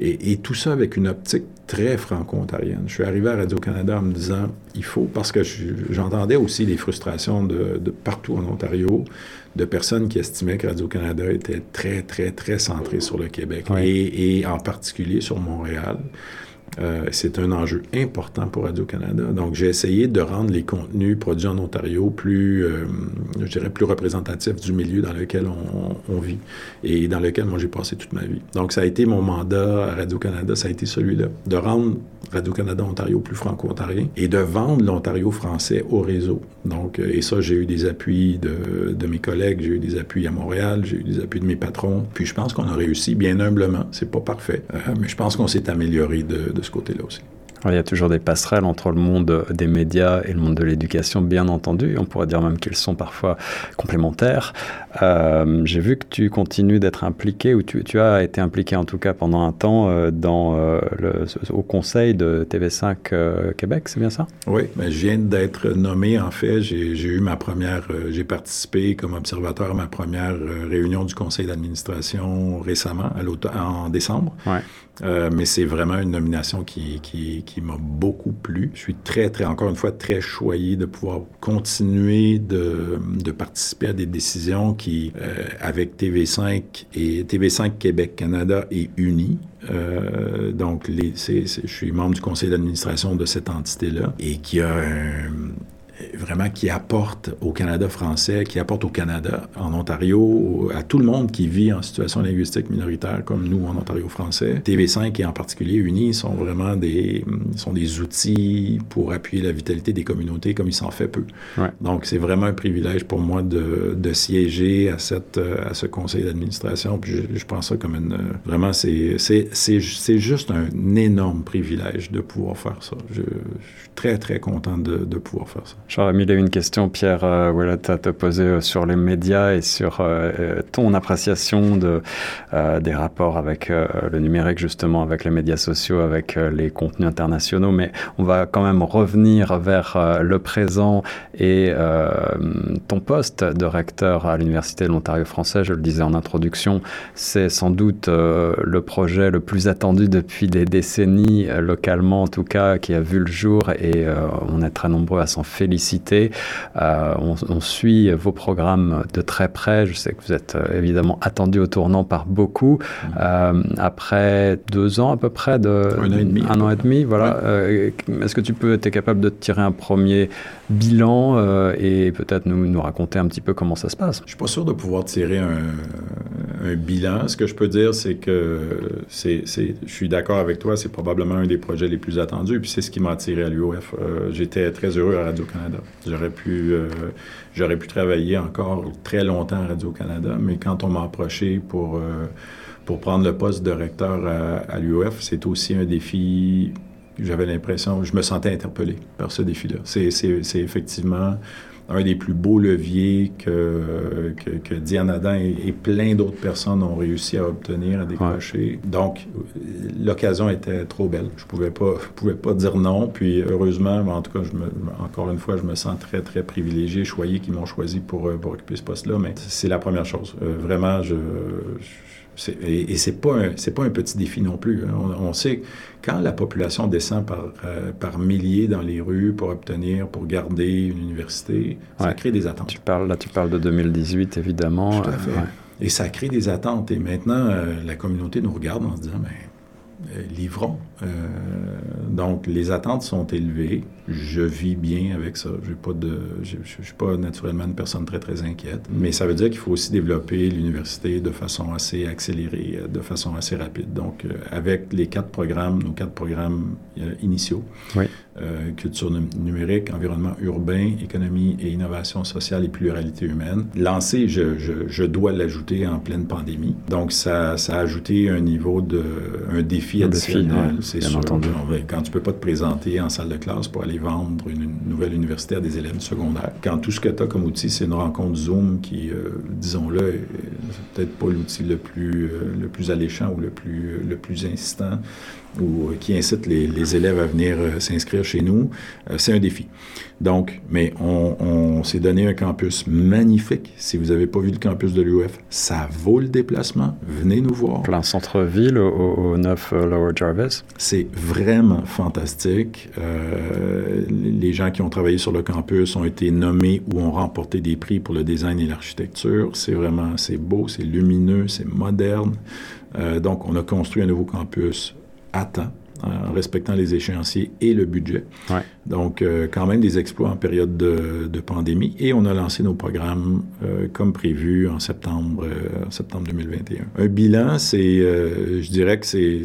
et, et, tout ça avec une optique très franco-ontarienne. Je suis arrivé à Radio-Canada en me disant, il faut, parce que j'entendais aussi les frustrations de, de, partout en Ontario, de personnes qui estimaient que Radio-Canada était très, très, très centré sur le Québec et, et, en particulier sur Montréal. Euh, c'est un enjeu important pour Radio-Canada. Donc, j'ai essayé de rendre les contenus produits en Ontario plus, euh, je dirais, plus représentatifs du milieu dans lequel on, on vit et dans lequel moi j'ai passé toute ma vie. Donc, ça a été mon mandat à Radio-Canada, ça a été celui-là, de rendre Radio-Canada Ontario plus franco-ontarien et de vendre l'Ontario français au réseau. Donc, euh, et ça, j'ai eu des appuis de, de mes collègues, j'ai eu des appuis à Montréal, j'ai eu des appuis de mes patrons. Puis je pense qu'on a réussi bien humblement. C'est pas parfait, euh, mais je pense qu'on s'est amélioré de, de ce côté-là aussi il y a toujours des passerelles entre le monde des médias et le monde de l'éducation, bien entendu. On pourrait dire même qu'ils sont parfois complémentaires. Euh, j'ai vu que tu continues d'être impliqué, ou tu, tu, as été impliqué en tout cas pendant un temps euh, dans, euh, le, au conseil de TV5 Québec, c'est bien ça? Oui, mais je viens d'être nommé en fait. J'ai eu ma première, j'ai participé comme observateur à ma première réunion du conseil d'administration récemment, à en décembre. Ouais. Euh, mais c'est vraiment une nomination qui, qui, qui m'a beaucoup plu. Je suis très, très, encore une fois, très choyé de pouvoir continuer de, de participer à des décisions qui, euh, avec TV5 et TV5 Québec Canada et Uni, euh, donc, les, c je suis membre du conseil d'administration de cette entité-là et qui a un, vraiment qui apporte au Canada français, qui apporte au Canada, en Ontario, à tout le monde qui vit en situation linguistique minoritaire comme nous en Ontario français. TV5 et en particulier Uni sont vraiment des, sont des outils pour appuyer la vitalité des communautés comme il s'en fait peu. Ouais. Donc c'est vraiment un privilège pour moi de, de siéger à, cette, à ce conseil d'administration. Puis je, je prends ça comme une... Vraiment, c'est juste un énorme privilège de pouvoir faire ça. Je, je suis très, très content de, de pouvoir faire ça. J'aurais mis une question, Pierre euh, Ouellet, à te poser euh, sur les médias et sur euh, ton appréciation euh, des rapports avec euh, le numérique, justement, avec les médias sociaux, avec euh, les contenus internationaux. Mais on va quand même revenir vers euh, le présent et euh, ton poste de recteur à l'Université de l'Ontario français, je le disais en introduction, c'est sans doute euh, le projet le plus attendu depuis des décennies, euh, localement en tout cas, qui a vu le jour. Et euh, on est très nombreux à s'en féliciter féliciter. Euh, on, on, suit vos programmes de très près. Je sais que vous êtes euh, évidemment attendu au tournant par beaucoup. Mmh. Euh, après deux ans à peu près, de, un an et demi, un an et demi voilà. Ouais. Est-ce que tu peux, es capable de tirer un premier bilan euh, et peut-être nous, nous, raconter un petit peu comment ça se passe? Je suis pas sûr de pouvoir tirer un, un bilan. Ce que je peux dire, c'est que c'est, je suis d'accord avec toi, c'est probablement un des projets les plus attendus. Et puis c'est ce qui m'a attiré à l'UOF. Euh, j'étais très heureux à Radio-Canada. J'aurais pu, euh, j'aurais pu travailler encore très longtemps à Radio-Canada, mais quand on m'a approché pour, euh, pour prendre le poste de recteur à, à l'UOF, c'est aussi un défi j'avais l'impression, je me sentais interpellé par ce défi-là. C'est effectivement un des plus beaux leviers que, que, que Diane Adam et, et plein d'autres personnes ont réussi à obtenir, à décrocher. Ouais. Donc, l'occasion était trop belle. Je pouvais pas, je pouvais pas dire non. Puis, heureusement, en tout cas, je me, encore une fois, je me sens très, très privilégié, choyé qu'ils m'ont choisi pour, pour occuper ce poste-là. Mais c'est la première chose. Euh, vraiment, je, je et, et c'est pas un, pas un petit défi non plus. On, on sait quand la population descend par, euh, par milliers dans les rues pour obtenir, pour garder une université, ça crée des attentes. Tu parles, là, tu parles de 2018, évidemment. Tout à fait. Euh, ouais. Et ça crée des attentes. Et maintenant, euh, la communauté nous regarde en se disant, mais euh, livrons. Euh, donc, les attentes sont élevées. Je vis bien avec ça. Je ne suis pas naturellement une personne très, très inquiète. Mais ça veut dire qu'il faut aussi développer l'université de façon assez accélérée, de façon assez rapide. Donc, euh, avec les quatre programmes, nos quatre programmes euh, initiaux, oui. Euh, culture numérique, environnement urbain, économie et innovation sociale et pluralité humaine, lancé, je, je, je dois l'ajouter en pleine pandémie. Donc, ça, ça a ajouté un niveau de, un défi additionnel, c'est sûr. Entendu. Quand tu peux pas te présenter en salle de classe pour aller vendre une, une nouvelle université à des élèves secondaires, quand tout ce que tu as comme outil, c'est une rencontre Zoom qui, euh, disons-le, c'est peut-être pas l'outil le plus, euh, le plus alléchant ou le plus, le plus insistant ou qui incite les, élèves à venir s'inscrire chez nous, c'est un défi. Donc, mais on, s'est donné un campus magnifique. Si vous n'avez pas vu le campus de l'UF, ça vaut le déplacement. Venez nous voir. Plein centre-ville au, au, 9 Lower Jarvis. C'est vraiment fantastique. les gens qui ont travaillé sur le campus ont été nommés ou ont remporté des prix pour le design et l'architecture. C'est vraiment, c'est beau, c'est lumineux, c'est moderne. Euh, donc, on a construit un nouveau campus à temps, en respectant les échéanciers et le budget. Donc, euh, quand même des exploits en période de, pandémie. Et on a lancé nos programmes euh, comme prévu en septembre, septembre 2021. Un bilan, c'est, je dirais que c'est,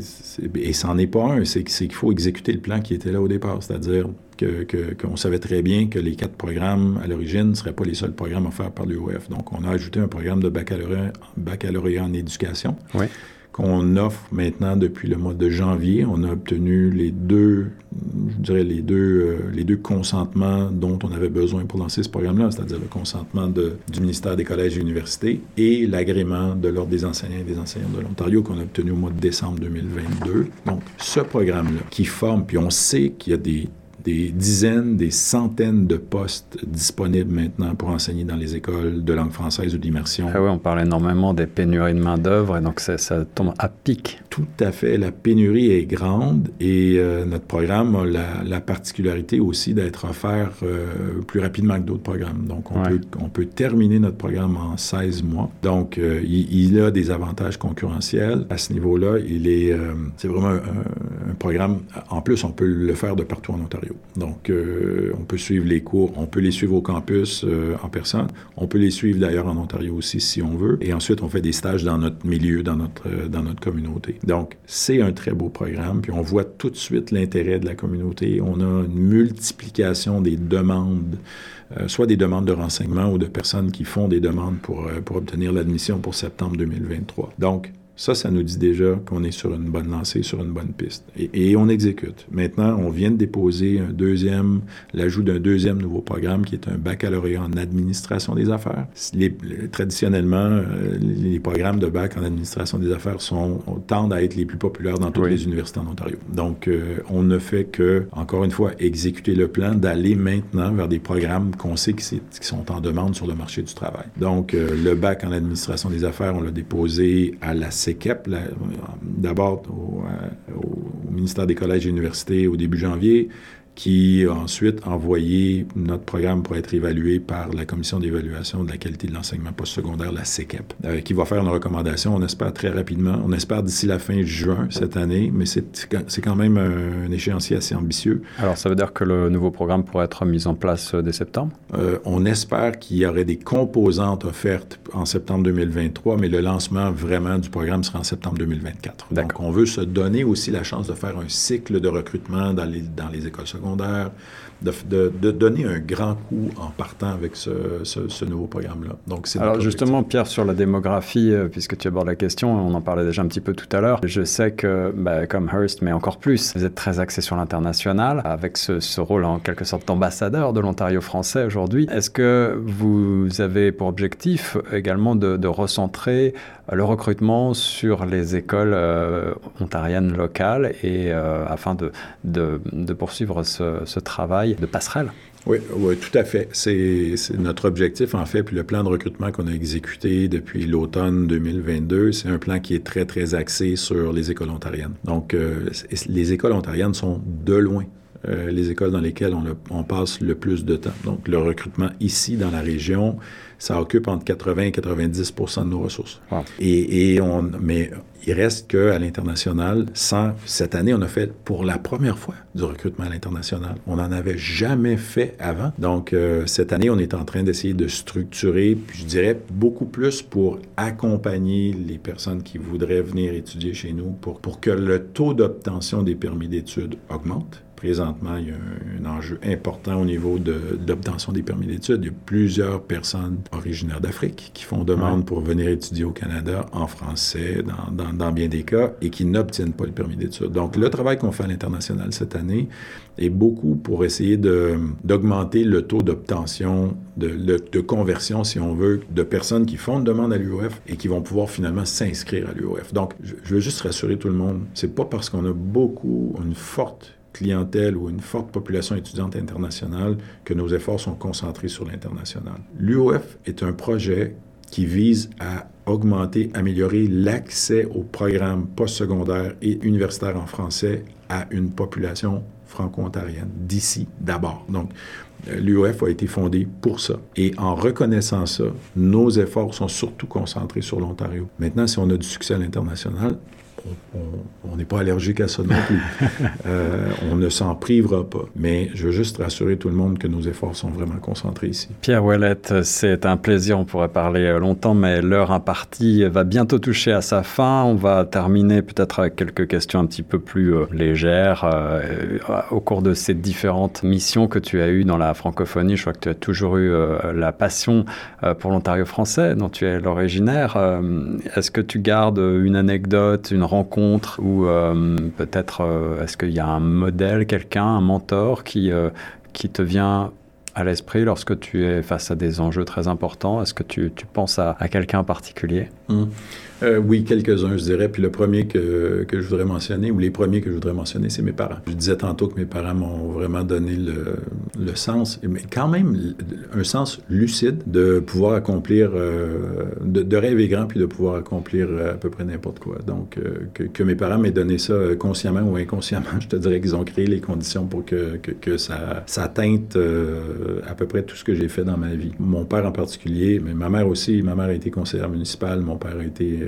et c'en est pas un, c'est qu'il faut exécuter le plan qui était là au départ, c'est-à-dire qu'on savait très bien que les quatre programmes à l'origine ne seraient pas les seuls programmes offerts par l'UOF. Donc, on a ajouté un programme de baccalauréat, baccalauréat en éducation qu'on offre maintenant depuis le mois de janvier. On a obtenu les deux, je dirais les deux, euh, consentements dont on avait besoin pour lancer ce programme-là, c'est-à-dire le consentement du ministère des collèges et universités et l'agrément de l'Ordre des enseignants et des enseignants de l'Ontario qu'on a obtenu au mois de décembre 2022. Donc, ce programme-là qui forme, puis on sait qu'il y a des des dizaines, des centaines de postes disponibles maintenant pour enseigner dans les écoles de langue française ou d'immersion. Ah oui, on parle énormément des pénuries de main-d'œuvre et donc ça, ça, tombe à pic. Tout à fait. La pénurie est grande et euh, notre programme a la, particularité aussi d'être offert euh, plus rapidement que d'autres programmes. Donc, on, peut, on peut terminer notre programme en 16 mois. Donc, euh, il, a des avantages concurrentiels. À ce niveau-là, il est, c'est vraiment un, un programme. En plus, on peut le faire de partout en Ontario. Donc, euh, on peut suivre les cours, on peut les suivre au campus euh, en personne, on peut les suivre d'ailleurs en Ontario aussi si on veut, et ensuite on fait des stages dans notre milieu, dans notre, euh, dans notre communauté. Donc, c'est un très beau programme, puis on voit tout de suite l'intérêt de la communauté. On a une multiplication des demandes. soit des demandes de renseignement ou de personnes qui font des demandes pour, pour obtenir l'admission pour septembre 2023. Donc, ça, ça nous dit déjà qu'on est sur une bonne lancée, sur une bonne piste. Et, on exécute. Maintenant, on vient de déposer un deuxième, l'ajout d'un deuxième nouveau programme qui est un baccalauréat en administration des affaires. traditionnellement, euh, les programmes de bac en administration des affaires sont, tendent à être les plus populaires dans toutes les universités en Ontario. Donc, euh, on ne fait que, encore une fois, exécuter le plan d'aller maintenant vers des programmes qu'on sait qui, sont en demande sur le marché du travail. Donc, euh, le bac en administration des affaires, on l'a déposé à la D'abord euh, au, ministère des collèges et universités au début janvier, qui a ensuite envoyé notre programme pour être évalué par la Commission d'évaluation de la qualité de l'enseignement postsecondaire, la CECEP, euh, qui va faire une recommandation, on espère très rapidement. On espère d'ici la fin juin cette année, mais c'est quand même un, échéancier assez ambitieux. Alors, ça veut dire que le nouveau programme pourrait être mis en place euh, dès septembre? Euh, on espère qu'il y aurait des composantes offertes en septembre 2023, mais le lancement vraiment du programme sera en septembre 2024. Donc, on veut se donner aussi la chance de faire un cycle de recrutement dans les, dans les écoles secondaires secondaire de, donner un grand coup en partant avec ce, nouveau programme-là. Donc, c'est Alors justement, Pierre, sur la démographie, euh, puisque tu abordes la question, on en parlait déjà un petit peu tout à l'heure, je sais que, bah, comme Hearst, mais encore plus, vous êtes très axé sur l'international, avec ce, rôle en quelque sorte d'ambassadeur de l'Ontario français aujourd'hui. Est-ce que vous avez pour objectif également de, recentrer le recrutement sur les écoles euh, ontariennes locales et euh, afin de, de poursuivre ce ce, travail de passerelle. Oui, oui, tout à fait. C'est notre objectif, en fait, puis le plan de recrutement qu'on a exécuté depuis l'automne 2022, c'est un plan qui est très, très axé sur les écoles ontariennes. Donc, euh, les écoles ontariennes sont de loin euh, les écoles dans lesquelles on, on, passe le plus de temps. Donc, le recrutement ici, dans la région, ça occupe entre 80 et 90% de nos ressources. Et, on, mais il reste qu'à l'international, cette année, on a fait pour la première fois du recrutement à l'international. On n'en avait jamais fait avant. Donc, euh, cette année, on est en train d'essayer de structurer, je dirais, beaucoup plus pour accompagner les personnes qui voudraient venir étudier chez nous pour, pour que le taux d'obtention des permis d'études augmente présentement, il y a un, un enjeu important au niveau de, d'obtention des permis d'études. Il y a plusieurs personnes originaires d'Afrique qui font demande Ouais. pour venir étudier au Canada en français dans, dans- dans bien des cas et qui n'obtiennent pas le permis d'études. Donc, le travail qu'on fait à l'international cette année est beaucoup pour essayer d'augmenter le taux d'obtention, de, de- de conversion, si on veut, de personnes qui font une demande à l'UOF et qui vont pouvoir finalement s'inscrire à l'UOF. Donc, je, je veux juste rassurer tout le monde, c'est pas parce qu'on a beaucoup, une forte clientèle ou une forte population étudiante internationale que nos efforts sont concentrés sur l'international. L'UOF est un projet qui vise à augmenter, améliorer l'accès aux programmes postsecondaires et universitaires en français à une population franco-ontarienne d'ici d'abord. Donc, euh, l'UOF a été fondé pour ça. Et en reconnaissant ça, nos efforts sont surtout concentrés sur l'Ontario. Maintenant, si on a du succès à l'international, on- n'est pas allergique à ça non plus. Euh, on ne s'en privera pas. Mais je veux juste rassurer tout le monde que nos efforts sont vraiment concentrés ici. Pierre Ouellette, c'est un plaisir, on pourrait parler euh, longtemps, mais l'heure impartie va bientôt toucher à sa fin. On va terminer peut-être avec quelques questions un petit peu plus euh, légères. Euh, au cours de ces différentes missions que tu as eues dans la francophonie, je crois que tu as toujours eu la passion pour l'Ontario français, dont tu es l'originaire. Est-ce que tu gardes une anecdote, une rencontre, ou euh, peut-être euh, est-ce qu'il y a un modèle, quelqu'un, un mentor qui, euh, qui te vient à l'esprit lorsque tu es face à des enjeux très importants? Est-ce que tu, tu penses à, à quelqu'un en particulier? Euh, oui, quelques-uns, je dirais. Puis le premier que, je voudrais mentionner, ou les premiers que je voudrais mentionner, c'est mes parents. Je disais tantôt que mes parents m'ont vraiment donné le, sens, mais quand même un sens lucide de pouvoir accomplir, euh, de, rêver grand, puis de pouvoir accomplir euh, à peu près n'importe quoi. Donc, que, mes parents m'aient donné ça consciemment ou inconsciemment, je te dirais qu'ils ont créé les conditions pour que, que, ça, ça à peu près tout ce que j'ai fait dans ma vie. Mon père en particulier, mais ma mère aussi. Ma mère a été conseillère municipale, mon père a été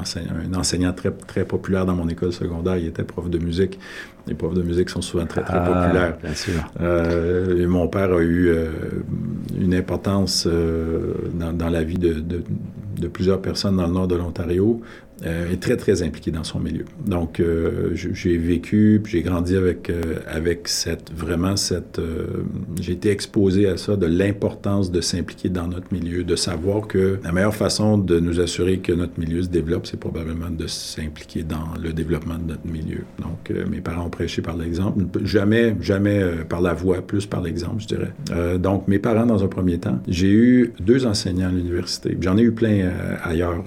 enseignant, un enseignant très, très populaire dans mon école secondaire. Il était prof de musique. Les profs de musique sont souvent très, très populaires. Bien sûr. Euh, et mon père a eu euh, une importance euh, dans, dans la vie de, de- de plusieurs personnes dans le nord de l'Ontario. Euh, est très, très impliqué dans son milieu. Donc, euh, j'ai vécu, j'ai grandi avec, euh, avec cette, vraiment cette... j'ai été exposé à ça, de l'importance de s'impliquer dans notre milieu, de savoir que la meilleure façon de nous assurer que notre milieu se développe, c'est probablement de s'impliquer dans le développement de notre milieu. Donc, mes parents ont prêché par l'exemple. Jamais, jamais par la voix, plus par l'exemple, je dirais. Donc, mes parents, dans un premier temps, j'ai eu deux enseignants à l'université. J'en ai eu plein ailleurs.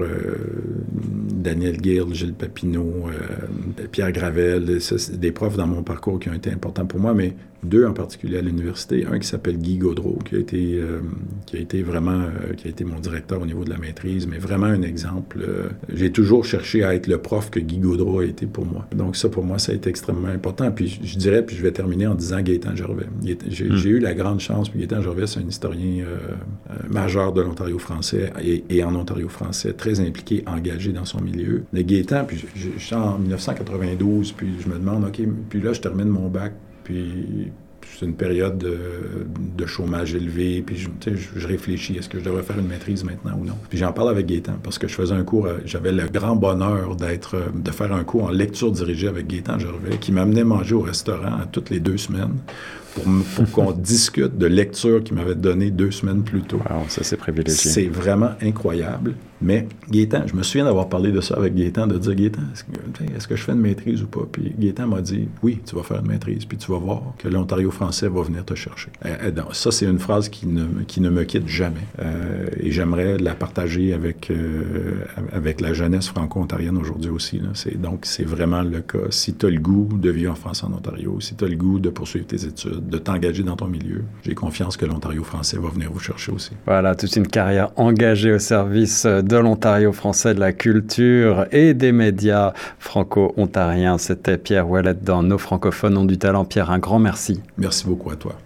Daniel Gill, Gilles Papineau, euh, Pierre Gravel, ça, des profs dans mon parcours qui ont été importants pour moi, mais deux en particulier à l'université. Un qui s'appelle Guy Gaudreau, qui a été, euh, qui a été vraiment, euh, qui a été mon directeur au niveau de la maîtrise, mais vraiment un exemple. euh, j'ai toujours cherché à être le prof que Guy Gaudreau a été pour moi. Donc ça, pour moi, ça a été extrêmement important. Puis je, je dirais, puis je vais terminer en disant Gaétan Gervais. Gaétan- J'ai eu la grande chance, puis Gaétan Gervais, c'est un historien majeur de l'Ontario français et, et en Ontario français, très impliqué, engagé dans son milieu. Mais Gaétan, puis je, je- je suis en 1992, puis je me demande, OK, puis là, je termine mon bac, puis c'est une période de, de chômage élevé, puis je, réfléchis, est-ce que je devrais faire une maîtrise maintenant ou non? Puis j'en parle avec Gaétan, parce que je faisais un cours, euh, j'avais le grand bonheur d'être, euh, de faire un cours en lecture dirigée avec Gaétan Gervais, qui m'amenait manger au restaurant toutes les deux semaines pour, qu'on discute de lecture qu'il m'avait donnée deux semaines plus tôt. Wow, ça c'est privilégié. C'est vraiment incroyable. Mais Gaétan, je me souviens d'avoir parlé de ça avec Gaétan, de dire Gaétan, est-ce que, je fais une maîtrise ou pas? Puis Gaétan m'a dit oui, tu vas faire une maîtrise, puis tu vas voir que l'Ontario français va venir te chercher. Euh, euh, ça, c'est une phrase qui ne, qui ne me quitte jamais. Euh, et j'aimerais la partager avec, avec la jeunesse franco-ontarienne aujourd'hui aussi. donc, c'est vraiment le cas. Si tu as le goût de vivre en France, en Ontario, si tu as le goût de poursuivre tes études, de t'engager dans ton milieu, j'ai confiance que l'Ontario français va venir vous chercher aussi. Voilà, toute une carrière engagée au service de l'Ontario français, de la culture et des médias franco-ontariens. C'était Pierre Ouellette dans Nos francophones ont du talent. Pierre, un grand merci. Merci beaucoup à toi.